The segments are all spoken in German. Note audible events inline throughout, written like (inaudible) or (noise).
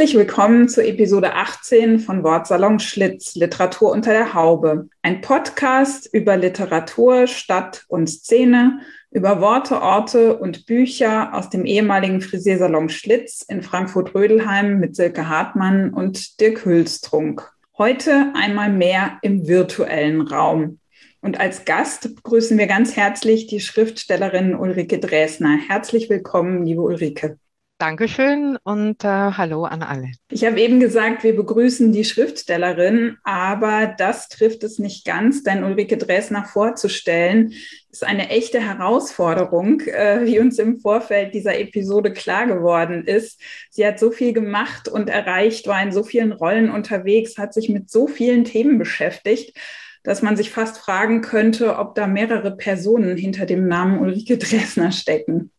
Herzlich willkommen zur Episode 18 von Wortsalon Schlitz, Literatur unter der Haube. Ein Podcast über Literatur, Stadt und Szene, über Worte, Orte und Bücher aus dem ehemaligen Frisiersalon Schlitz in Frankfurt-Rödelheim mit Silke Hartmann und Dirk Hülstrunk. Heute einmal mehr im virtuellen Raum. Und als Gast begrüßen wir ganz herzlich die Schriftstellerin Ulrike Dresner. Herzlich willkommen, liebe Ulrike. Dankeschön und äh, hallo an alle. Ich habe eben gesagt, wir begrüßen die Schriftstellerin, aber das trifft es nicht ganz, denn Ulrike Dresner vorzustellen ist eine echte Herausforderung, äh, wie uns im Vorfeld dieser Episode klar geworden ist. Sie hat so viel gemacht und erreicht, war in so vielen Rollen unterwegs, hat sich mit so vielen Themen beschäftigt dass man sich fast fragen könnte, ob da mehrere Personen hinter dem Namen Ulrike Dresner stecken.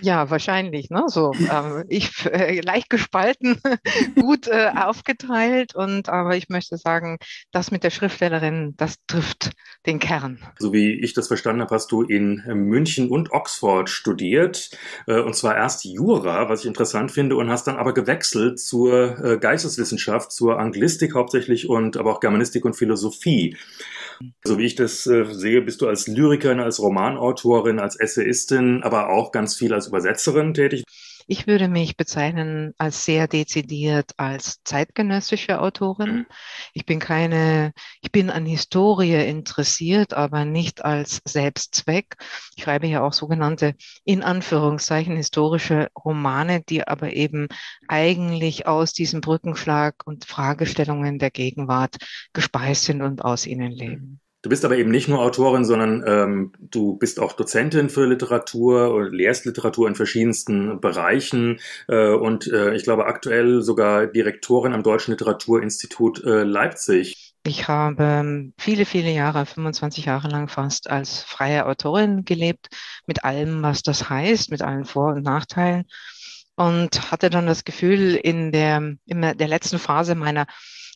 Ja, wahrscheinlich. Ne? So, äh, (laughs) ich äh, leicht gespalten, (laughs) gut äh, aufgeteilt und aber ich möchte sagen, das mit der Schriftstellerin, das trifft den Kern. So wie ich das verstanden habe, hast du in äh, München und Oxford studiert äh, und zwar erst Jura, was ich interessant finde, und hast dann aber gewechselt zur äh, Geisteswissenschaft, zur Anglistik hauptsächlich und aber auch Germanistik und Philosophie. So wie ich das äh, sehe, bist du als Lyrikerin, als Romanautorin, als Essayistin, aber auch ganz viel als Übersetzerin tätig. Ich würde mich bezeichnen als sehr dezidiert als zeitgenössische Autorin. Mhm. Ich bin keine, ich bin an Historie interessiert, aber nicht als Selbstzweck. Ich schreibe ja auch sogenannte, in Anführungszeichen, historische Romane, die aber eben eigentlich aus diesem Brückenschlag und Fragestellungen der Gegenwart gespeist sind und aus ihnen leben. Du bist aber eben nicht nur Autorin, sondern ähm, du bist auch Dozentin für Literatur oder lehrst Literatur in verschiedensten Bereichen äh, und äh, ich glaube aktuell sogar Direktorin am Deutschen Literaturinstitut äh, Leipzig. Ich habe ähm, viele, viele Jahre, 25 Jahre lang fast als freie Autorin gelebt, mit allem, was das heißt, mit allen Vor- und Nachteilen und hatte dann das Gefühl, in der, in der letzten Phase meiner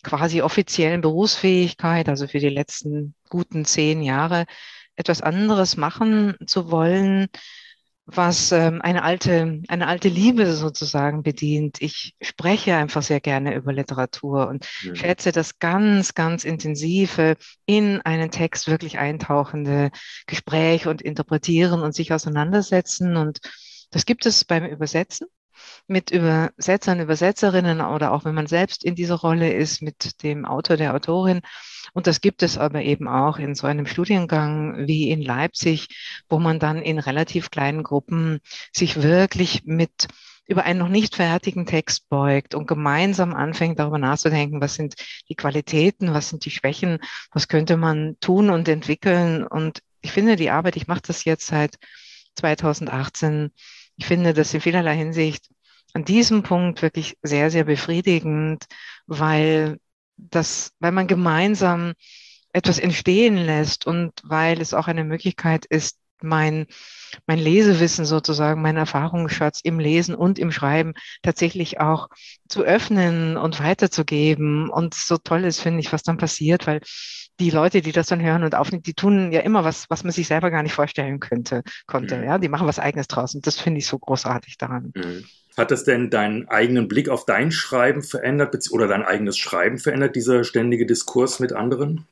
quasi offiziellen Berufsfähigkeit, also für die letzten guten zehn Jahre, etwas anderes machen zu wollen, was ähm, eine alte, eine alte Liebe sozusagen bedient. Ich spreche einfach sehr gerne über Literatur und ja. schätze das ganz, ganz intensive in einen Text wirklich eintauchende Gespräch und interpretieren und sich auseinandersetzen. Und das gibt es beim Übersetzen mit Übersetzern, Übersetzerinnen oder auch wenn man selbst in dieser Rolle ist mit dem Autor, der Autorin. Und das gibt es aber eben auch in so einem Studiengang wie in Leipzig, wo man dann in relativ kleinen Gruppen sich wirklich mit über einen noch nicht fertigen Text beugt und gemeinsam anfängt darüber nachzudenken, was sind die Qualitäten, was sind die Schwächen, was könnte man tun und entwickeln. Und ich finde die Arbeit, ich mache das jetzt seit 2018, ich finde das in vielerlei Hinsicht an diesem Punkt wirklich sehr, sehr befriedigend, weil das, weil man gemeinsam etwas entstehen lässt und weil es auch eine Möglichkeit ist, mein, mein Lesewissen sozusagen, mein Erfahrungsschatz im Lesen und im Schreiben tatsächlich auch zu öffnen und weiterzugeben. Und so toll ist, finde ich, was dann passiert, weil die Leute, die das dann hören und aufnehmen, die tun ja immer was, was man sich selber gar nicht vorstellen könnte, konnte. Mhm. Ja, die machen was Eigenes draus. Und das finde ich so großartig daran. Mhm. Hat das denn deinen eigenen Blick auf dein Schreiben verändert oder dein eigenes Schreiben verändert, dieser ständige Diskurs mit anderen?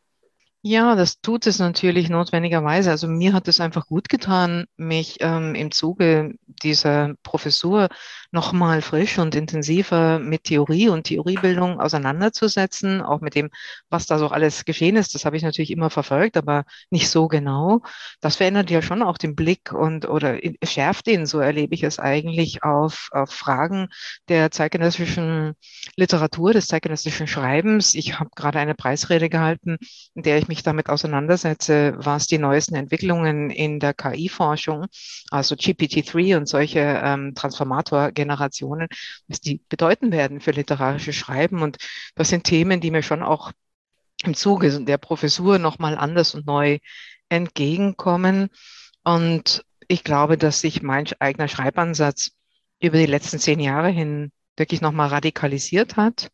Ja, das tut es natürlich notwendigerweise. Also mir hat es einfach gut getan, mich ähm, im Zuge dieser Professur nochmal frisch und intensiver mit Theorie und Theoriebildung auseinanderzusetzen, auch mit dem, was da so alles geschehen ist. Das habe ich natürlich immer verfolgt, aber nicht so genau. Das verändert ja schon auch den Blick und oder schärft ihn, so erlebe ich es eigentlich, auf, auf Fragen der zeitgenössischen Literatur, des zeitgenössischen Schreibens. Ich habe gerade eine Preisrede gehalten, in der ich mich damit auseinandersetze, was die neuesten Entwicklungen in der KI-Forschung, also GPT-3 und solche ähm, Transformator-Generationen, was die bedeuten werden für literarisches Schreiben. Und das sind Themen, die mir schon auch im Zuge der Professur nochmal anders und neu entgegenkommen. Und ich glaube, dass sich mein eigener Schreibansatz über die letzten zehn Jahre hin wirklich nochmal radikalisiert hat.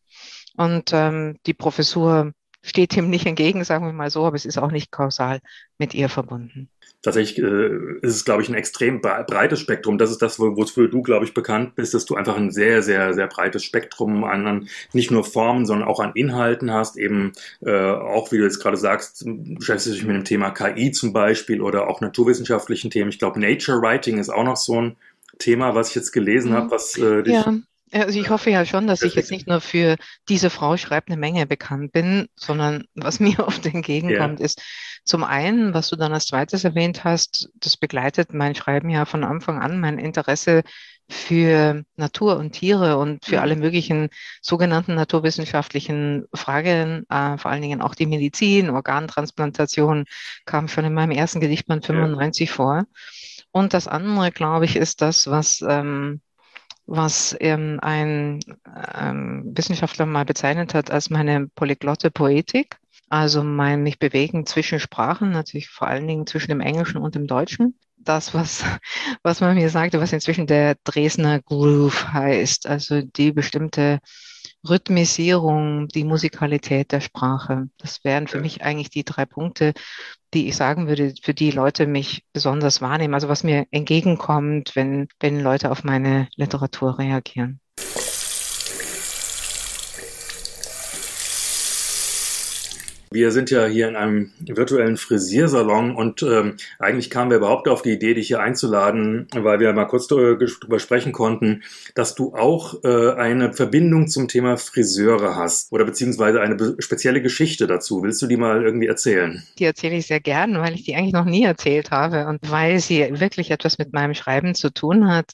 Und ähm, die Professur steht ihm nicht entgegen, sagen wir mal so, aber es ist auch nicht kausal mit ihr verbunden. Tatsächlich äh, ist es, glaube ich, ein extrem breites Spektrum. Das ist das, wofür du, glaube ich, bekannt bist, dass du einfach ein sehr, sehr, sehr breites Spektrum an nicht nur Formen, sondern auch an Inhalten hast. Eben äh, auch, wie du jetzt gerade sagst, beschäftigst du dich mit dem Thema KI zum Beispiel oder auch naturwissenschaftlichen Themen. Ich glaube, Nature Writing ist auch noch so ein Thema, was ich jetzt gelesen mhm. habe, was äh, dich ja. Also ich hoffe ja schon, dass ich jetzt nicht nur für diese Frau schreibt eine Menge bekannt bin, sondern was (laughs) mir oft entgegenkommt, yeah. ist zum einen, was du dann als zweites erwähnt hast, das begleitet mein Schreiben ja von Anfang an, mein Interesse für Natur und Tiere und für mhm. alle möglichen sogenannten naturwissenschaftlichen Fragen, äh, vor allen Dingen auch die Medizin, Organtransplantation kam schon in meinem ersten Gedichtband 95 ja. vor. Und das andere, glaube ich, ist das, was ähm, was ähm, ein ähm, Wissenschaftler mal bezeichnet hat als meine polyglotte Poetik. Also mein mich bewegen zwischen Sprachen, natürlich vor allen Dingen zwischen dem Englischen und dem Deutschen. Das, was, (laughs) was man mir sagte, was inzwischen der Dresdner Groove heißt, also die bestimmte Rhythmisierung, die Musikalität der Sprache. Das wären für mich eigentlich die drei Punkte, die ich sagen würde, für die Leute mich besonders wahrnehmen. Also was mir entgegenkommt, wenn, wenn Leute auf meine Literatur reagieren. Wir sind ja hier in einem virtuellen Frisiersalon und ähm, eigentlich kamen wir überhaupt auf die Idee, dich hier einzuladen, weil wir mal kurz darüber sprechen konnten, dass du auch äh, eine Verbindung zum Thema Friseure hast oder beziehungsweise eine spezielle Geschichte dazu. Willst du die mal irgendwie erzählen? Die erzähle ich sehr gern, weil ich die eigentlich noch nie erzählt habe und weil sie wirklich etwas mit meinem Schreiben zu tun hat.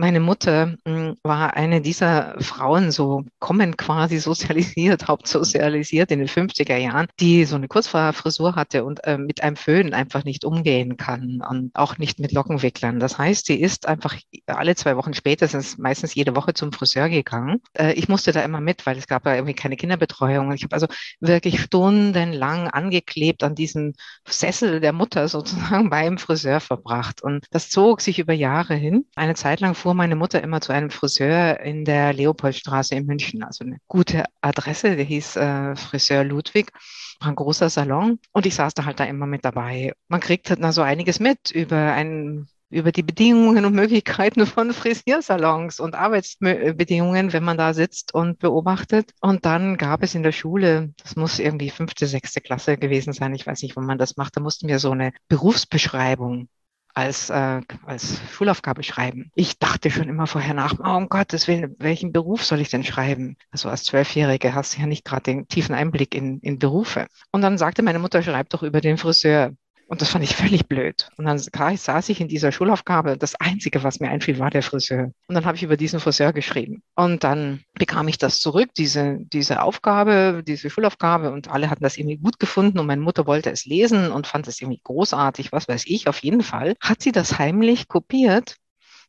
Meine Mutter hm, war eine dieser Frauen, so kommen quasi sozialisiert, (laughs) hauptsozialisiert in den 50er Jahren, die so eine Kurzfrisur hatte und äh, mit einem Föhn einfach nicht umgehen kann und auch nicht mit Lockenwicklern. Das heißt, sie ist einfach alle zwei Wochen spätestens, meistens jede Woche zum Friseur gegangen. Äh, ich musste da immer mit, weil es gab ja irgendwie keine Kinderbetreuung. Ich habe also wirklich stundenlang angeklebt an diesem Sessel der Mutter sozusagen (laughs) beim Friseur verbracht. Und das zog sich über Jahre hin. Eine Zeit lang fuhr fuhr meine Mutter immer zu einem Friseur in der Leopoldstraße in München, also eine gute Adresse, der hieß äh, Friseur Ludwig war ein großer Salon und ich saß da halt da immer mit dabei. Man kriegt halt so einiges mit über einen über die Bedingungen und Möglichkeiten von (laughs) Frisiersalons und Arbeitsbedingungen, wenn man da sitzt und beobachtet. Und dann gab es in der Schule, das muss irgendwie fünfte, sechste Klasse gewesen sein, ich weiß nicht, wo man das macht, da mussten wir so eine Berufsbeschreibung als, äh, als Schulaufgabe schreiben. Ich dachte schon immer vorher nach, oh, um Gottes Willen, welchen Beruf soll ich denn schreiben? Also als Zwölfjährige hast du ja nicht gerade den tiefen Einblick in, in Berufe. Und dann sagte meine Mutter, schreib doch über den Friseur. Und das fand ich völlig blöd. Und dann saß ich in dieser Schulaufgabe. Das Einzige, was mir einfiel, war der Friseur. Und dann habe ich über diesen Friseur geschrieben. Und dann bekam ich das zurück, diese, diese Aufgabe, diese Schulaufgabe. Und alle hatten das irgendwie gut gefunden. Und meine Mutter wollte es lesen und fand es irgendwie großartig, was weiß ich. Auf jeden Fall hat sie das heimlich kopiert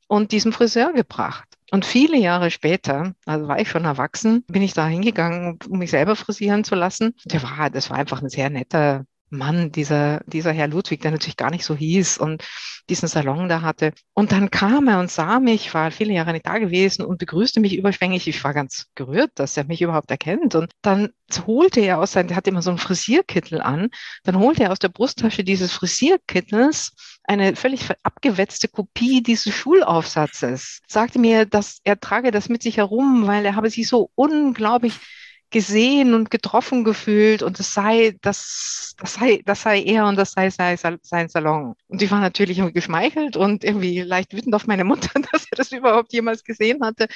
und diesem Friseur gebracht. Und viele Jahre später, also war ich schon erwachsen, bin ich da hingegangen, um mich selber frisieren zu lassen. Der war, das war einfach ein sehr netter Mann, dieser, dieser Herr Ludwig, der natürlich gar nicht so hieß und diesen Salon da hatte. Und dann kam er und sah mich, war viele Jahre nicht da gewesen und begrüßte mich überschwänglich. Ich war ganz gerührt, dass er mich überhaupt erkennt. Und dann holte er aus seinem, der hatte immer so einen Frisierkittel an, dann holte er aus der Brusttasche dieses Frisierkittels eine völlig abgewetzte Kopie dieses Schulaufsatzes, sagte mir, dass er trage das mit sich herum, weil er habe sich so unglaublich gesehen und getroffen gefühlt und es sei, das, das sei, das sei er und das sei, sei sein Salon. Und ich war natürlich irgendwie geschmeichelt und irgendwie leicht wütend auf meine Mutter, (laughs) dass er das überhaupt jemals gesehen hatte.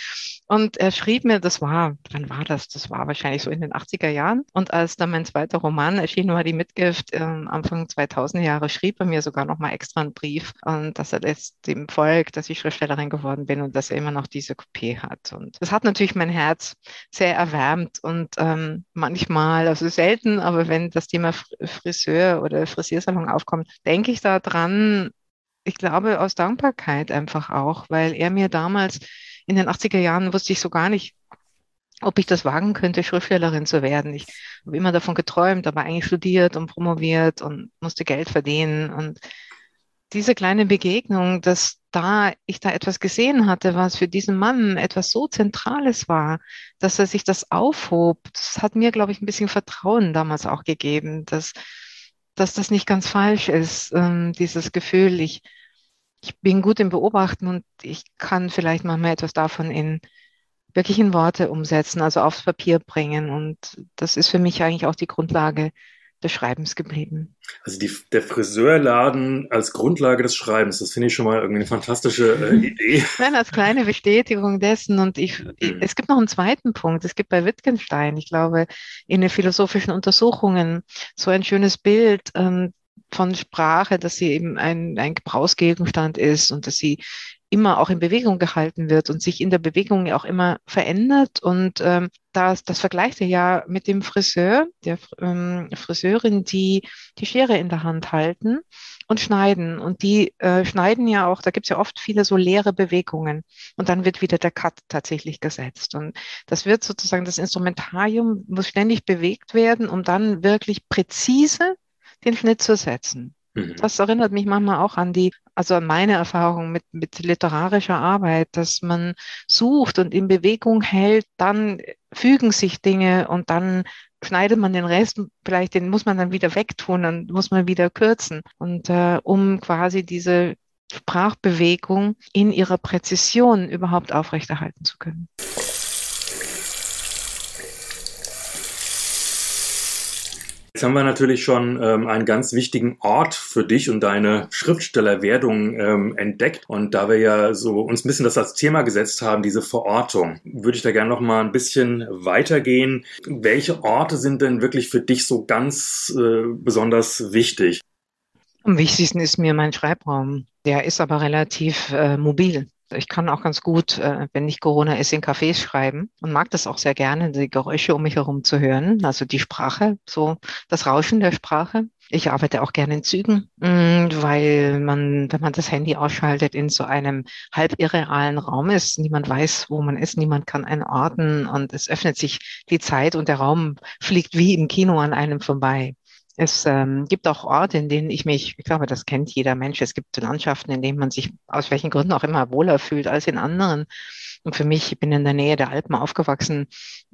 Und er schrieb mir, das war, wann war das? Das war wahrscheinlich so in den 80er Jahren. Und als dann mein zweiter Roman erschien, war die Mitgift äh, Anfang 2000 Jahre, schrieb er mir sogar nochmal extra einen Brief und dass er jetzt dem folgt, dass ich Schriftstellerin geworden bin und dass er immer noch diese Kopie hat. Und das hat natürlich mein Herz sehr erwärmt und und ähm, manchmal, also selten, aber wenn das Thema Friseur oder Frisiersalon aufkommt, denke ich da dran, ich glaube aus Dankbarkeit einfach auch, weil er mir damals in den 80er Jahren wusste ich so gar nicht, ob ich das wagen könnte, Schriftstellerin zu werden. Ich habe immer davon geträumt, aber eigentlich studiert und promoviert und musste Geld verdienen. Und diese kleine Begegnung, dass da ich da etwas gesehen hatte, was für diesen Mann etwas so Zentrales war, dass er sich das aufhob, das hat mir, glaube ich, ein bisschen Vertrauen damals auch gegeben, dass, dass das nicht ganz falsch ist, ähm, dieses Gefühl, ich, ich bin gut im Beobachten und ich kann vielleicht manchmal etwas davon in wirklich in Worte umsetzen, also aufs Papier bringen. Und das ist für mich eigentlich auch die Grundlage des Schreibens geblieben. Also die, der Friseurladen als Grundlage des Schreibens, das finde ich schon mal irgendwie eine fantastische äh, (laughs) Idee. Nein, als kleine Bestätigung dessen. Und ich, mhm. es gibt noch einen zweiten Punkt. Es gibt bei Wittgenstein, ich glaube, in den philosophischen Untersuchungen so ein schönes Bild, ähm, von Sprache, dass sie eben ein, ein Gebrauchsgegenstand ist und dass sie immer auch in Bewegung gehalten wird und sich in der Bewegung ja auch immer verändert. Und ähm, das, das vergleicht er ja mit dem Friseur, der ähm, Friseurin, die die Schere in der Hand halten und schneiden. Und die äh, schneiden ja auch, da gibt es ja oft viele so leere Bewegungen. Und dann wird wieder der Cut tatsächlich gesetzt. Und das wird sozusagen das Instrumentarium, muss ständig bewegt werden, um dann wirklich präzise den Schnitt zu setzen. Mhm. Das erinnert mich manchmal auch an die, also an meine Erfahrung mit, mit literarischer Arbeit, dass man sucht und in Bewegung hält, dann fügen sich Dinge und dann schneidet man den Rest, vielleicht den muss man dann wieder wegtun, dann muss man wieder kürzen. Und äh, um quasi diese Sprachbewegung in ihrer Präzision überhaupt aufrechterhalten zu können. Jetzt haben wir natürlich schon ähm, einen ganz wichtigen Ort für dich und deine Schriftstellerwerdung ähm, entdeckt. Und da wir ja so uns ein bisschen das als Thema gesetzt haben, diese Verortung, würde ich da gerne noch mal ein bisschen weitergehen. Welche Orte sind denn wirklich für dich so ganz äh, besonders wichtig? Am wichtigsten ist mir mein Schreibraum. Der ist aber relativ äh, mobil. Ich kann auch ganz gut, äh, wenn nicht Corona ist, in Cafés schreiben und mag das auch sehr gerne, die Geräusche um mich herum zu hören, also die Sprache, so das Rauschen der Sprache. Ich arbeite auch gerne in Zügen, mm, weil man, wenn man das Handy ausschaltet, in so einem halb irrealen Raum ist. Niemand weiß, wo man ist, niemand kann einen orten und es öffnet sich die Zeit und der Raum fliegt wie im Kino an einem vorbei. Es ähm, gibt auch Orte, in denen ich mich, ich glaube, das kennt jeder Mensch, es gibt Landschaften, in denen man sich aus welchen Gründen auch immer wohler fühlt als in anderen. Und für mich, ich bin in der Nähe der Alpen aufgewachsen,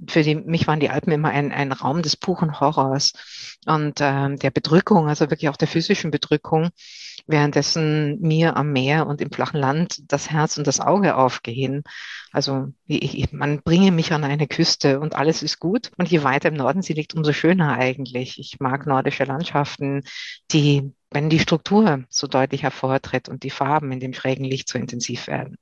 für die, mich waren die Alpen immer ein, ein Raum des puren Horrors und ähm, der Bedrückung, also wirklich auch der physischen Bedrückung, währenddessen mir am Meer und im flachen Land das Herz und das Auge aufgehen. Also ich, man bringe mich an eine Küste und alles ist gut. Und je weiter im Norden sie liegt, umso schöner eigentlich. Ich mag nordische Landschaften, die wenn die Struktur so deutlich hervortritt und die Farben in dem schrägen Licht so intensiv werden.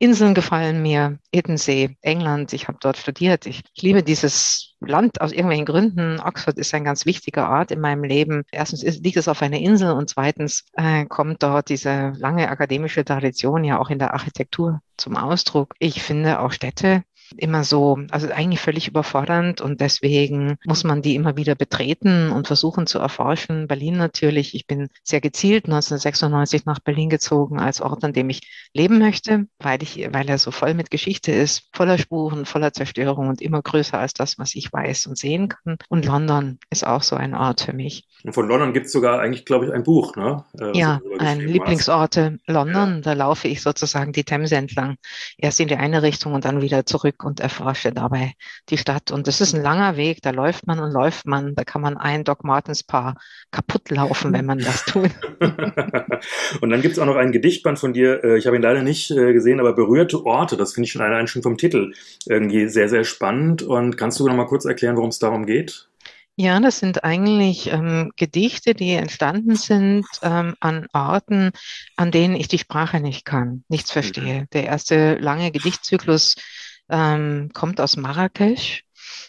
Inseln gefallen mir, Edensee, England, ich habe dort studiert. Ich liebe dieses Land aus irgendwelchen Gründen. Oxford ist ein ganz wichtiger Ort in meinem Leben. Erstens ist, liegt es auf einer Insel und zweitens äh, kommt dort diese lange akademische Tradition ja auch in der Architektur zum Ausdruck. Ich finde auch Städte immer so, also eigentlich völlig überfordernd und deswegen muss man die immer wieder betreten und versuchen zu erforschen. Berlin natürlich. Ich bin sehr gezielt 1996 nach Berlin gezogen als Ort, an dem ich leben möchte, weil ich, weil er so voll mit Geschichte ist, voller Spuren, voller Zerstörung und immer größer als das, was ich weiß und sehen kann. Und London ist auch so ein Ort für mich. Und von London gibt es sogar eigentlich, glaube ich, ein Buch, ne? Äh, ja, ein Lieblingsorte London. Ja. Da laufe ich sozusagen die Themse entlang. Erst in die eine Richtung und dann wieder zurück und erforsche dabei die Stadt. Und das ist ein langer Weg, da läuft man und läuft man. Da kann man ein Doc Martens Paar kaputt laufen, wenn man das tut. (laughs) und dann gibt es auch noch ein Gedichtband von dir, äh, ich habe ihn leider nicht äh, gesehen, aber berührte Orte, das finde ich schon allein schon vom Titel irgendwie sehr, sehr spannend. Und kannst du noch mal kurz erklären, worum es darum geht? Ja, das sind eigentlich ähm, Gedichte, die entstanden sind ähm, an Orten, an denen ich die Sprache nicht kann, nichts verstehe. Der erste lange Gedichtzyklus ähm, kommt aus Marrakesch.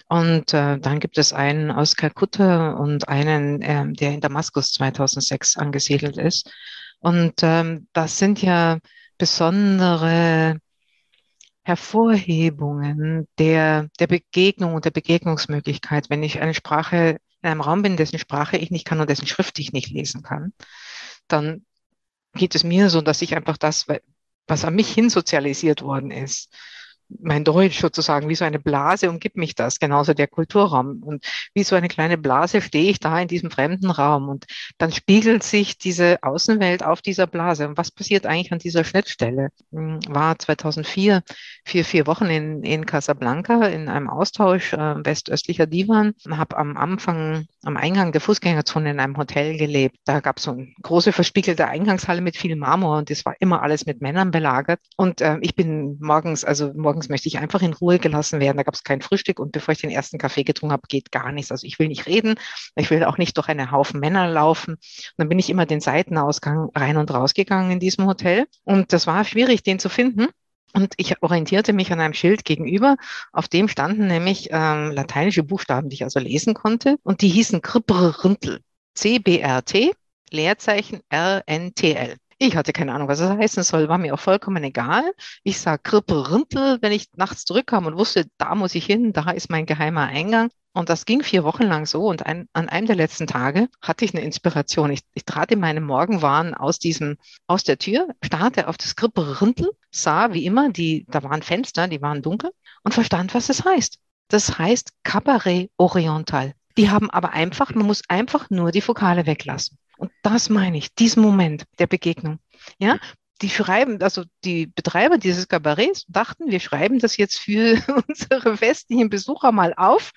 Und äh, dann gibt es einen aus Kalkutta und einen, ähm, der in Damaskus 2006 angesiedelt ist. Und ähm, das sind ja besondere Hervorhebungen der, der Begegnung und der Begegnungsmöglichkeit, wenn ich eine Sprache in einem Raum bin, dessen Sprache ich nicht kann und dessen Schrift ich nicht lesen kann, dann geht es mir so, dass ich einfach das, was an mich hinsozialisiert worden ist, mein Deutsch sozusagen, wie so eine Blase umgibt mich das, genauso der Kulturraum. Und wie so eine kleine Blase stehe ich da in diesem fremden Raum und dann spiegelt sich diese Außenwelt auf dieser Blase. Und was passiert eigentlich an dieser Schnittstelle? Hm, war 2004 vier, vier Wochen in, in Casablanca in einem Austausch äh, westöstlicher Divan, habe am Anfang, am Eingang der Fußgängerzone in einem Hotel gelebt. Da gab es so eine große verspiegelte Eingangshalle mit viel Marmor und das war immer alles mit Männern belagert. Und äh, ich bin morgens, also morgens morgens möchte ich einfach in Ruhe gelassen werden. Da gab es kein Frühstück und bevor ich den ersten Kaffee getrunken habe, geht gar nichts. Also ich will nicht reden, ich will auch nicht durch einen Haufen Männer laufen. Und dann bin ich immer den Seitenausgang rein und rausgegangen in diesem Hotel. Und das war schwierig, den zu finden. Und ich orientierte mich an einem Schild gegenüber, auf dem standen nämlich ähm, lateinische Buchstaben, die ich also lesen konnte. Und die hießen Kribrrintel. C-B-R-T, Leerzeichen R-N-T-L. Ich hatte keine Ahnung, was das heißen soll, war mir auch vollkommen egal. Ich sah Krippel-Rintel, wenn ich nachts zurückkam und wusste, da muss ich hin, da ist mein geheimer Eingang. Und das ging vier Wochen lang so. Und ein, an einem der letzten Tage hatte ich eine Inspiration. Ich, ich trat in meinem Morgenwahn aus diesem, aus der Tür, starrte auf das Krippel-Rintel, sah wie immer, die, da waren Fenster, die waren dunkel und verstand, was es heißt. Das heißt Cabaret Oriental. Die haben aber einfach, man muss einfach nur die Vokale weglassen. Und das meine ich, diesen Moment der Begegnung. Ja, die schreiben, also die Betreiber dieses Kabarets dachten, wir schreiben das jetzt für (laughs) unsere westlichen Besucher mal auf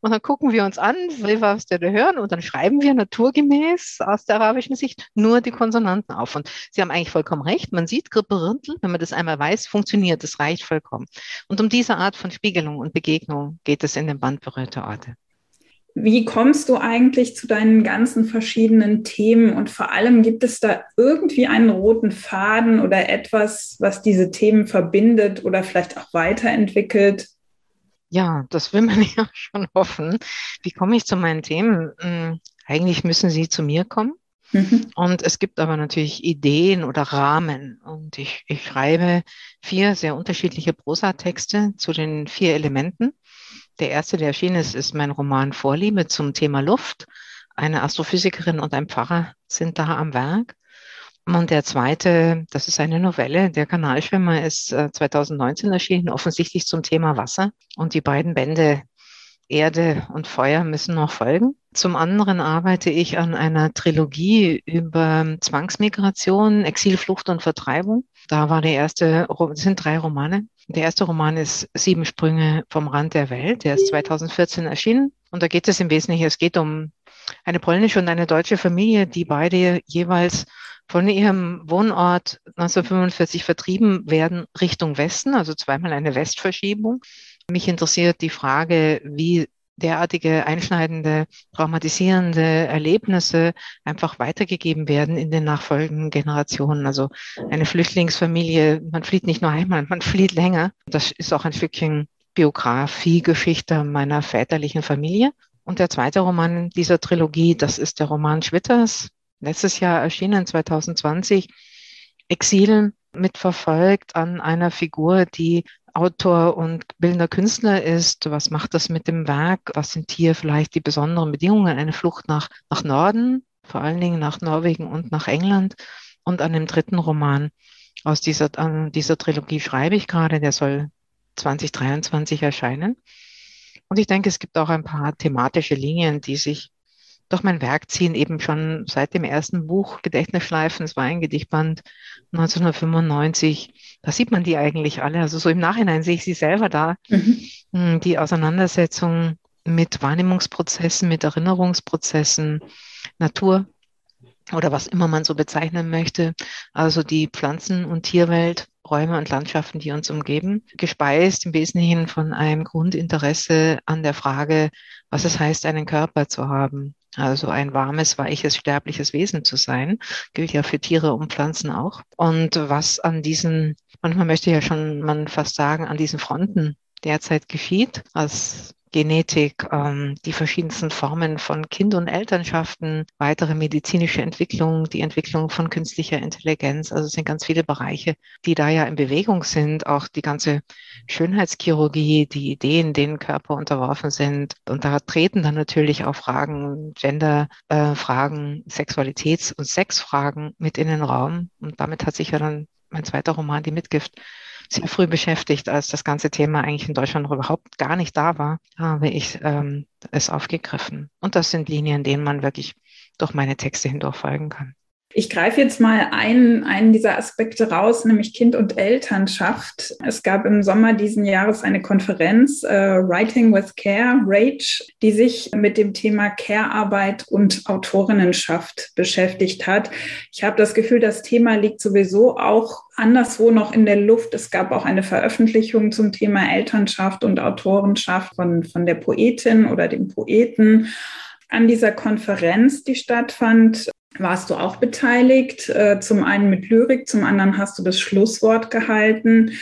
und dann gucken wir uns an, was wir da hören und dann schreiben wir naturgemäß aus der arabischen Sicht nur die Konsonanten auf. Und sie haben eigentlich vollkommen recht. Man sieht Gripperüntel, wenn man das einmal weiß, funktioniert, das reicht vollkommen. Und um diese Art von Spiegelung und Begegnung geht es in den Band berührte Orte. Wie kommst du eigentlich zu deinen ganzen verschiedenen Themen? Und vor allem gibt es da irgendwie einen roten Faden oder etwas, was diese Themen verbindet oder vielleicht auch weiterentwickelt? Ja, das will man (laughs) ja schon hoffen. Wie komme ich zu meinen Themen? Hm, eigentlich müssen sie zu mir kommen. Mhm. Und es gibt aber natürlich Ideen oder Rahmen. Und ich, ich schreibe vier sehr unterschiedliche Prosatexte zu den vier Elementen. Der erste, der erschienen ist, ist mein Roman Vorliebe zum Thema Luft. Eine Astrophysikerin und ein Pfarrer sind da am Werk. Und der zweite, das ist eine Novelle, der Kanalschwimmer ist 2019 äh, erschienen, offensichtlich zum Thema Wasser. Und die beiden Bände Erde und Feuer müssen noch folgen. Zum anderen arbeite ich an einer Trilogie über Zwangsmigration, Exilflucht und Vertreibung. Da war der erste, sind drei Romane. Der erste Roman ist Sieben Sprünge vom Rand der Welt. Der ist 2014 erschienen. Und da geht es im Wesentlichen, es geht um eine polnische und eine deutsche Familie, die beide jeweils von ihrem Wohnort 1945 vertrieben werden Richtung Westen, also zweimal eine Westverschiebung. Mich interessiert die Frage, wie derartige einschneidende, traumatisierende Erlebnisse einfach weitergegeben werden in den nachfolgenden Generationen. Also eine Flüchtlingsfamilie, man flieht nicht nur einmal, man flieht länger. Das ist auch ein Stückchen Biografiegeschichte meiner väterlichen Familie. Und der zweite Roman dieser Trilogie, das ist der Roman Schwitters, letztes Jahr erschienen, 2020, Exil mitverfolgt an einer Figur, die Autor und bildender Künstler ist. Was macht das mit dem Werk? Was sind hier vielleicht die besonderen Bedingungen? Eine Flucht nach, nach Norden, vor allen Dingen nach Norwegen und nach England. Und an dem dritten Roman aus dieser, an dieser Trilogie schreibe ich gerade, der soll 2023 erscheinen. Und ich denke, es gibt auch ein paar thematische Linien, die sich durch mein Werk ziehen, eben schon seit dem ersten Buch Gedächtnisschleifen, es war ein Gedichtband 1995, da sieht man die eigentlich alle. Also so im Nachhinein sehe ich sie selber da. Mhm. Hm, die Auseinandersetzung mit Wahrnehmungsprozessen, mit Erinnerungsprozessen, Natur oder was immer man so bezeichnen möchte. Also die Pflanzen- und Tierwelt, Räume und Landschaften, die uns umgeben, gespeist im Wesentlichen von einem Grundinteresse an der Frage, was es heißt, einen Körper zu haben. Also ein warmes, weiches, sterbliches Wesen zu sein, gilt ja für Tiere und Pflanzen auch. Und was an diesen, manchmal möchte ja schon man fast sagen, an diesen Fronten derzeit geschieht, als Genetik, ähm, die verschiedensten Formen von Kind- und Elternschaften, weitere medizinische Entwicklung, die Entwicklung von künstlicher Intelligenz. Also es sind ganz viele Bereiche, die da ja in Bewegung sind. Auch die ganze Schönheitschirurgie, die Ideen, denen Körper unterworfen sind. Und da treten dann natürlich auch Fragen, Gender-Fragen, äh, Sexualitäts- und Sexfragen mit in den Raum. Und damit hat sich ja dann mein zweiter Roman, Die Mitgift, sehr früh beschäftigt, als das ganze Thema eigentlich in Deutschland noch überhaupt gar nicht da war, habe ich ähm, es aufgegriffen. Und das sind Linien, denen man wirklich durch meine Texte hindurch folgen kann. Ich greife jetzt mal einen, einen dieser Aspekte raus, nämlich Kind und Elternschaft. Es gab im Sommer diesen Jahres eine Konferenz, äh, Writing with Care, RAGE, die sich mit dem Thema Care-Arbeit und Autorinnenschaft beschäftigt hat. Ich habe das Gefühl, das Thema liegt sowieso auch anderswo noch in der Luft. Es gab auch eine Veröffentlichung zum Thema Elternschaft und Autorenschaft von, von der Poetin oder dem Poeten an dieser Konferenz, die stattfand, warst du auch beteiligt. Äh, zum einen mit Lyrik, zum anderen hast du das Schlusswort gehalten.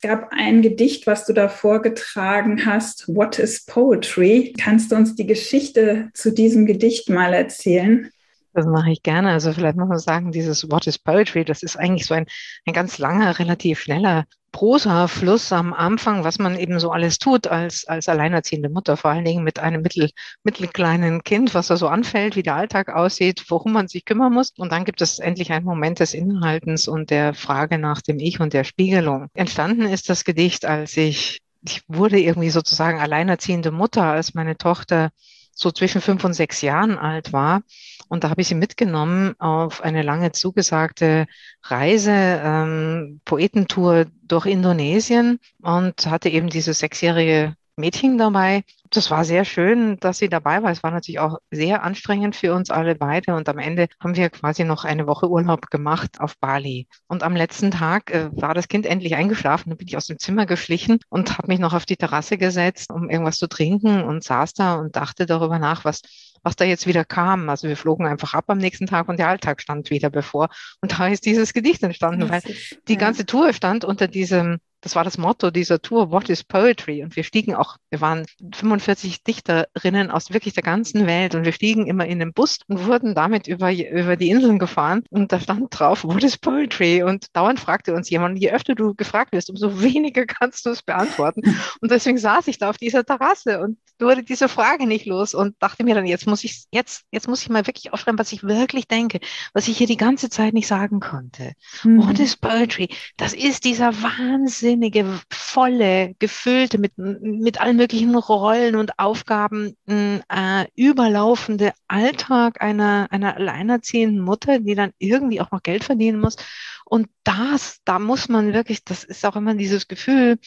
Es gab ein Gedicht, was du da vorgetragen hast. What is Poetry? Kannst du uns die Geschichte zu diesem Gedicht mal erzählen? Das mache ich gerne. Also vielleicht muss man sagen, dieses What is Poetry, das ist eigentlich so ein, ein ganz langer, relativ schneller Prosa-Fluss am Anfang, was man eben so alles tut als, als alleinerziehende Mutter, vor allen Dingen mit einem mittel, mittelkleinen Kind, was da so anfällt, wie der Alltag aussieht, worum man sich kümmern muss. Und dann gibt es endlich einen Moment des Inhaltens und der Frage nach dem Ich und der Spiegelung. Entstanden ist das Gedicht, als ich, ich wurde irgendwie sozusagen alleinerziehende Mutter, als meine Tochter so zwischen fünf und sechs Jahren alt war. Und da habe ich sie mitgenommen auf eine lange zugesagte Reise, ähm, Poetentour durch Indonesien und hatte eben diese sechsjährige Mädchen dabei. Das war sehr schön, dass sie dabei war. Es war natürlich auch sehr anstrengend für uns alle beide. Und am Ende haben wir quasi noch eine Woche Urlaub gemacht auf Bali. Und am letzten Tag äh, war das Kind endlich eingeschlafen. Da bin ich aus dem Zimmer geschlichen und habe mich noch auf die Terrasse gesetzt, um irgendwas zu trinken und saß da und dachte darüber nach, was was da jetzt wieder kam. Also wir flogen einfach ab am nächsten Tag und der Alltag stand wieder bevor. Und da ist dieses Gedicht entstanden, weil die ganze Tour stand unter diesem das war das Motto dieser Tour, What is Poetry? Und wir stiegen auch, wir waren 45 Dichterinnen aus wirklich der ganzen Welt und wir stiegen immer in den Bus und wurden damit über, über die Inseln gefahren und da stand drauf, What is Poetry? Und dauernd fragte uns jemand, je öfter du gefragt wirst, umso (laughs) weniger kannst du es beantworten. Und deswegen saß ich da auf dieser Terrasse und wurde diese Frage nicht los und dachte mir dann, jetzt muss ich, jetzt, jetzt muss ich mal wirklich aufschreiben, was ich wirklich denke, was ich hier die ganze Zeit nicht sagen konnte. Mhm. What is Poetry? Das ist dieser Wahnsinn wahnsinnige, volle, gefüllte, mit, mit allen möglichen Rollen und Aufgaben äh, überlaufende Alltag einer, einer alleinerziehenden Mutter, die dann irgendwie auch noch Geld verdienen muss. Und das, da muss man wirklich, das ist auch immer dieses Gefühl,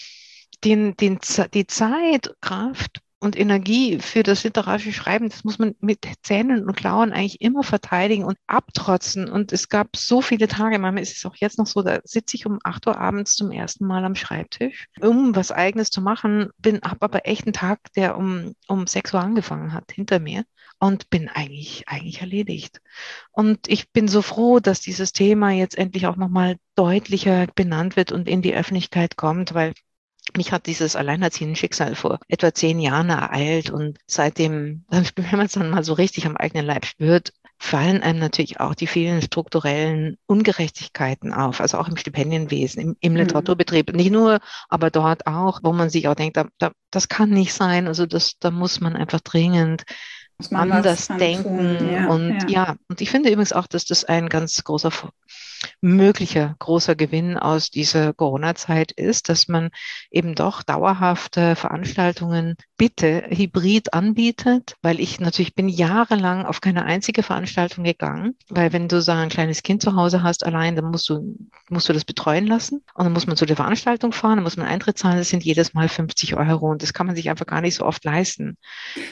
den, den, die Zeit, Kraft und Energie für das literarische Schreiben, das muss man mit Zähnen und Klauen eigentlich immer verteidigen und abtrotzen. Und es gab so viele Tage, manchmal ist es auch jetzt noch so, da sitze ich um acht Uhr abends zum ersten Mal am Schreibtisch, um was Eigenes zu machen, bin, habe aber echt einen Tag, der um, um sechs Uhr angefangen hat, hinter mir und bin eigentlich, eigentlich erledigt. Und ich bin so froh, dass dieses Thema jetzt endlich auch nochmal deutlicher benannt wird und in die Öffentlichkeit kommt, weil mich hat dieses alleinerziehende Schicksal vor etwa zehn Jahren ereilt und seitdem, (laughs) wenn man es dann mal so richtig am eigenen Leib spürt, fallen einem natürlich auch die vielen strukturellen Ungerechtigkeiten auf, also auch im Stipendienwesen, im, im mhm. Literaturbetrieb. Nicht nur, aber dort auch, wo man sich auch denkt, da, da, das kann nicht sein. Also das, da muss man einfach dringend anders denken. Ja, und ja. ja, und ich finde übrigens auch, dass das ein ganz großer möglicher großer Gewinn aus dieser Corona-Zeit ist, dass man eben doch dauerhafte Veranstaltungen bitte hybrid anbietet, weil ich natürlich bin jahrelang auf keine einzige Veranstaltung gegangen, weil wenn du so ein kleines Kind zu Hause hast allein, dann musst du, musst du das betreuen lassen und dann muss man zu der Veranstaltung fahren, dann muss man Eintritt zahlen, das sind jedes Mal 50 Euro und das kann man sich einfach gar nicht so oft leisten.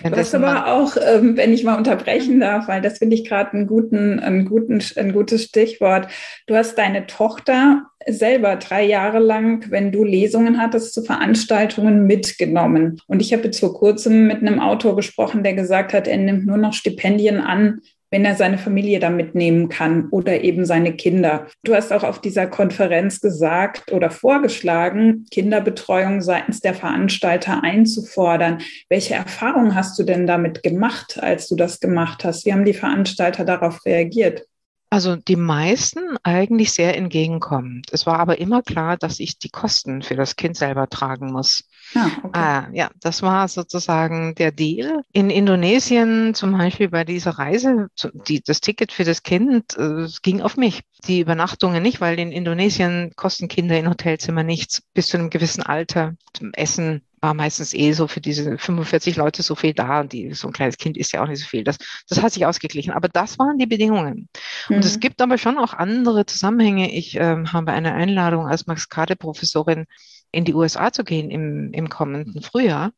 Wenn das aber auch, ähm, (laughs) wenn ich mal unterbrechen darf, weil das finde ich gerade einen guten, einen guten, ein gutes Stichwort. Du hast deine Tochter selber drei Jahre lang, wenn du Lesungen hattest, zu Veranstaltungen mitgenommen. Und ich habe jetzt vor kurzem mit einem Autor gesprochen, der gesagt hat, er nimmt nur noch Stipendien an, wenn er seine Familie da mitnehmen kann oder eben seine Kinder. Du hast auch auf dieser Konferenz gesagt oder vorgeschlagen, Kinderbetreuung seitens der Veranstalter einzufordern. Welche Erfahrungen hast du denn damit gemacht, als du das gemacht hast? Wie haben die Veranstalter darauf reagiert? Also die meisten eigentlich sehr entgegenkommend. Es war aber immer klar, dass ich die Kosten für das Kind selber tragen muss. Ah, okay. äh, ja, das war sozusagen der Deal. In Indonesien zum Beispiel bei dieser Reise, die, das Ticket für das Kind äh, ging auf mich. Die Übernachtungen nicht, weil in Indonesien kosten Kinder in Hotelzimmer nichts bis zu einem gewissen Alter. Zum Essen war meistens eh so für diese 45 Leute so viel da und die, so ein kleines Kind ist ja auch nicht so viel. Das, das hat sich ausgeglichen. Aber das waren die Bedingungen. Mhm. Und es mhm. gibt aber schon auch andere Zusammenhänge. Ich ähm, habe eine Einladung als Max-Kade-Professorin in die USA zu gehen im, im kommenden Frühjahr.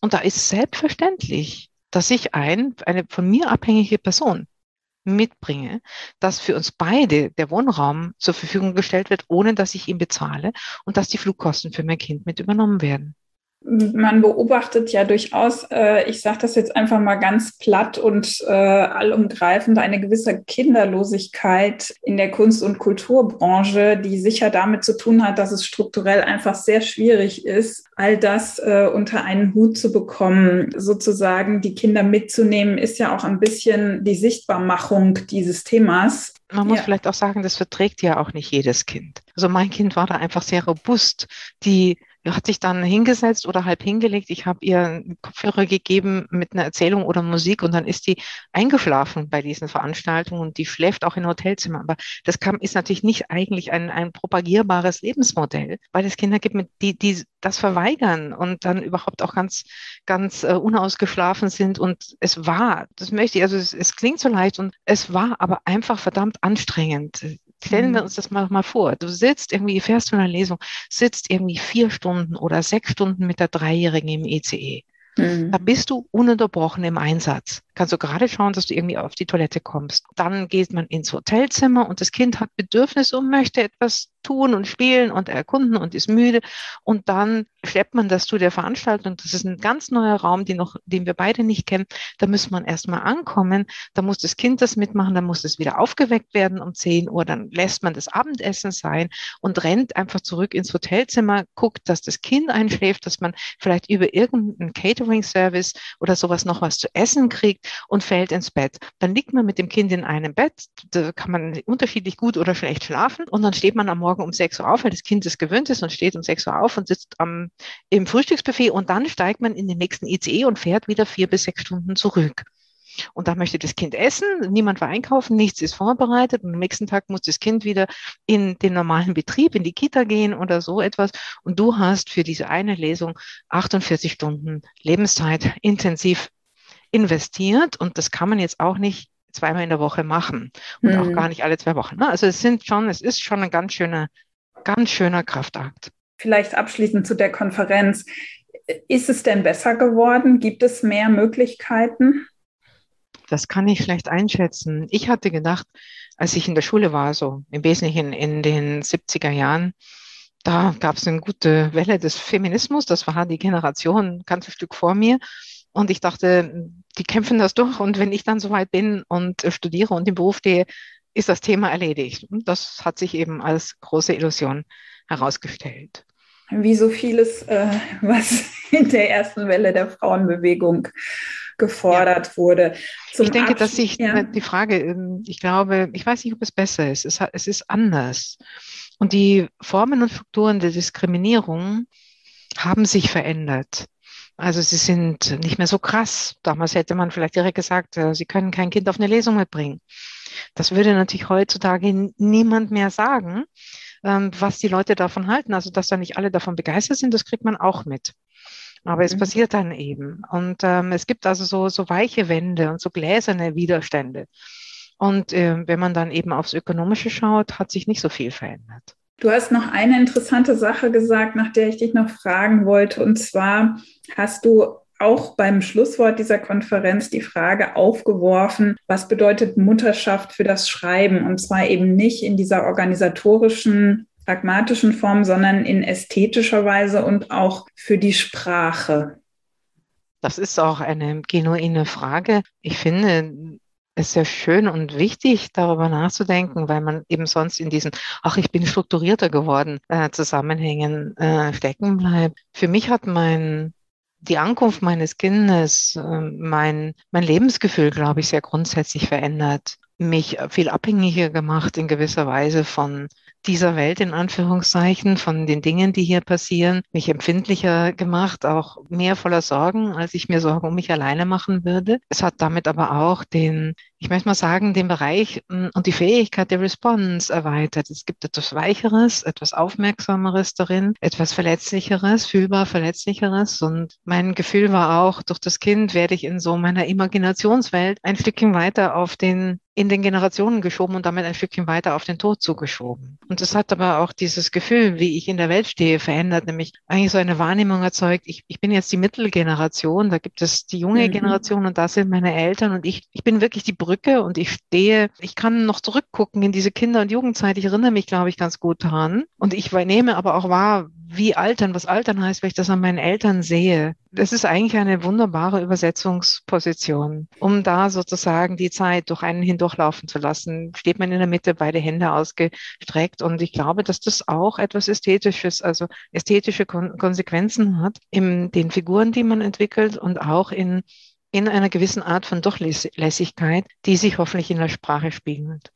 Und da ist selbstverständlich, dass ich ein, eine von mir abhängige Person mitbringe, dass für uns beide der Wohnraum zur Verfügung gestellt wird, ohne dass ich ihn bezahle und dass die Flugkosten für mein Kind mit übernommen werden man beobachtet ja durchaus, äh, ich sage das jetzt einfach mal ganz platt und äh, allumgreifend, eine gewisse Kinderlosigkeit in der Kunst- und Kulturbranche, die sicher damit zu tun hat, dass es strukturell einfach sehr schwierig ist, all das äh, unter einen Hut zu bekommen. Sozusagen die Kinder mitzunehmen, ist ja auch ein bisschen die Sichtbarmachung dieses Themas. Man muss ja. vielleicht auch sagen, das verträgt ja auch nicht jedes Kind. Also mein Kind war da einfach sehr robust. Die hat sich dann hingesetzt oder halb hingelegt. Ich habe ihr Kopfhörer gegeben mit einer Erzählung oder Musik und dann ist die eingeschlafen bei diesen Veranstaltungen und die schläft auch in Hotelzimmer. Aber das kam, ist natürlich nicht eigentlich ein, ein propagierbares Lebensmodell, weil es Kinder gibt, die, die das verweigern und dann überhaupt auch ganz, ganz uh, unausgeschlafen sind. Und es war, das möchte ich, also es, es klingt so leicht und es war aber einfach verdammt anstrengend Stellen wir mhm. uns das mal, mal vor. Du sitzt irgendwie, fährst zu einer Lesung, sitzt irgendwie vier Stunden oder sechs Stunden mit der Dreijährigen im ECE. Mhm. Da bist du ununterbrochen im Einsatz kannst du gerade schauen, dass du irgendwie auf die Toilette kommst. Dann geht man ins Hotelzimmer und das Kind hat Bedürfnisse und möchte etwas tun und spielen und erkunden und ist müde. Und dann schleppt man das zu der Veranstaltung. Das ist ein ganz neuer Raum, den, noch, den wir beide nicht kennen. Da muss man erstmal ankommen. Da muss das Kind das mitmachen. Dann muss es wieder aufgeweckt werden um 10 Uhr. Dann lässt man das Abendessen sein und rennt einfach zurück ins Hotelzimmer, guckt, dass das Kind einschläft, dass man vielleicht über irgendeinen Catering-Service oder sowas noch was zu essen kriegt und fällt ins Bett. Dann liegt man mit dem Kind in einem Bett, da kann man unterschiedlich gut oder schlecht schlafen und dann steht man am Morgen um 6 Uhr auf, weil das Kind es gewöhnt ist und steht um 6 Uhr auf und sitzt am, im Frühstücksbuffet und dann steigt man in den nächsten ICE und fährt wieder vier bis sechs Stunden zurück. Und da möchte das Kind essen, niemand war einkaufen, nichts ist vorbereitet und am nächsten Tag muss das Kind wieder in den normalen Betrieb, in die Kita gehen oder so etwas. Und du hast für diese eine Lesung 48 Stunden Lebenszeit intensiv investiert und das kann man jetzt auch nicht zweimal in der Woche machen und mhm. auch gar nicht alle zwei Wochen. Ne? Also es sind schon, es ist schon ein ganz schöner, ganz schöner Kraftakt. Vielleicht abschließend zu der Konferenz. Ist es denn besser geworden? Gibt es mehr Möglichkeiten? Das kann ich schlecht einschätzen. Ich hatte gedacht, als ich in der Schule war, so im Wesentlichen in den 70er Jahren, da gab es eine gute Welle des Feminismus. Das war die Generation ein ganzes Stück vor mir. Und ich dachte, die kämpfen das durch. Und wenn ich dann soweit bin und äh, studiere und im Beruf stehe, ist das Thema erledigt. Und das hat sich eben als große Illusion herausgestellt. Wie so vieles, äh, was (laughs) in der ersten Welle der Frauenbewegung gefordert ja. wurde. Zum ich denke, Absch dass sich ja. die Frage, ähm, ich glaube, ich weiß nicht, ob es besser ist. Es, es ist anders. Und die Formen und Strukturen der Diskriminierung haben sich verändert. Also sie sind nicht mehr so krass. Damals hätte man vielleicht direkt gesagt, äh, sie können kein Kind auf eine Lesung mitbringen. Das würde natürlich heutzutage niemand mehr sagen, ähm, was die Leute davon halten. Also dass da nicht alle davon begeistert sind, das kriegt man auch mit. Aber es mhm. passiert dann eben. Und ähm, es gibt also so, so weiche Wände und so gläserne Widerstände. Und äh, wenn man dann eben aufs Ökonomische schaut, hat sich nicht so viel verändert. Du hast noch eine interessante Sache gesagt, nach der ich dich noch fragen wollte. Und zwar hast du auch beim Schlusswort dieser Konferenz die Frage aufgeworfen, was bedeutet Mutterschaft für das Schreiben? Und zwar eben nicht in dieser organisatorischen, pragmatischen Form, sondern in ästhetischer Weise und auch für die Sprache. Das ist auch eine genuine Frage. Ich finde, es sehr schön und wichtig, darüber nachzudenken, weil man eben sonst in diesen, ach, ich bin strukturierter geworden, äh, Zusammenhängen äh, stecken bleibt. Für mich hat mein die Ankunft meines Kindes, äh, mein, mein Lebensgefühl, glaube ich, sehr grundsätzlich verändert, mich viel abhängiger gemacht in gewisser Weise von dieser Welt in Anführungszeichen, von den Dingen, die hier passieren, mich empfindlicher gemacht, auch mehr voller Sorgen, als ich mir Sorgen um mich alleine machen würde. Es hat damit aber auch den, ich möchte mal sagen, den Bereich hm, und die Fähigkeit der Response erweitert. Es gibt etwas Weicheres, etwas Aufmerksameres darin, etwas Verletzlicheres, fühlbar Verletzlicheres. Und mein Gefühl war auch, durch das Kind werde ich in so meiner Imaginationswelt ein Stückchen weiter auf den in den Generationen geschoben und damit ein Stückchen weiter auf den Tod zugeschoben. Und das hat aber auch dieses Gefühl, wie ich in der Welt stehe, verändert, nämlich eigentlich so eine Wahrnehmung erzeugt. Ich, ich bin jetzt die Mittelgeneration, da gibt es die junge mhm. Generation und da sind meine Eltern und ich, ich bin wirklich die Brücke und ich stehe, ich kann noch zurückgucken in diese Kinder- und Jugendzeit. Ich erinnere mich, glaube ich, ganz gut daran. Und ich nehme aber auch wahr, wie altern, was altern heißt, wenn ich das an meinen Eltern sehe. Das ist eigentlich eine wunderbare Übersetzungsposition, um da sozusagen die Zeit durch einen hindurchlaufen zu lassen. Steht man in der Mitte, beide Hände ausgestreckt. Und ich glaube, dass das auch etwas Ästhetisches, also ästhetische Kon Konsequenzen hat in den Figuren, die man entwickelt und auch in in einer gewissen Art von Durchlässigkeit, die sich hoffentlich in der Sprache spiegelt.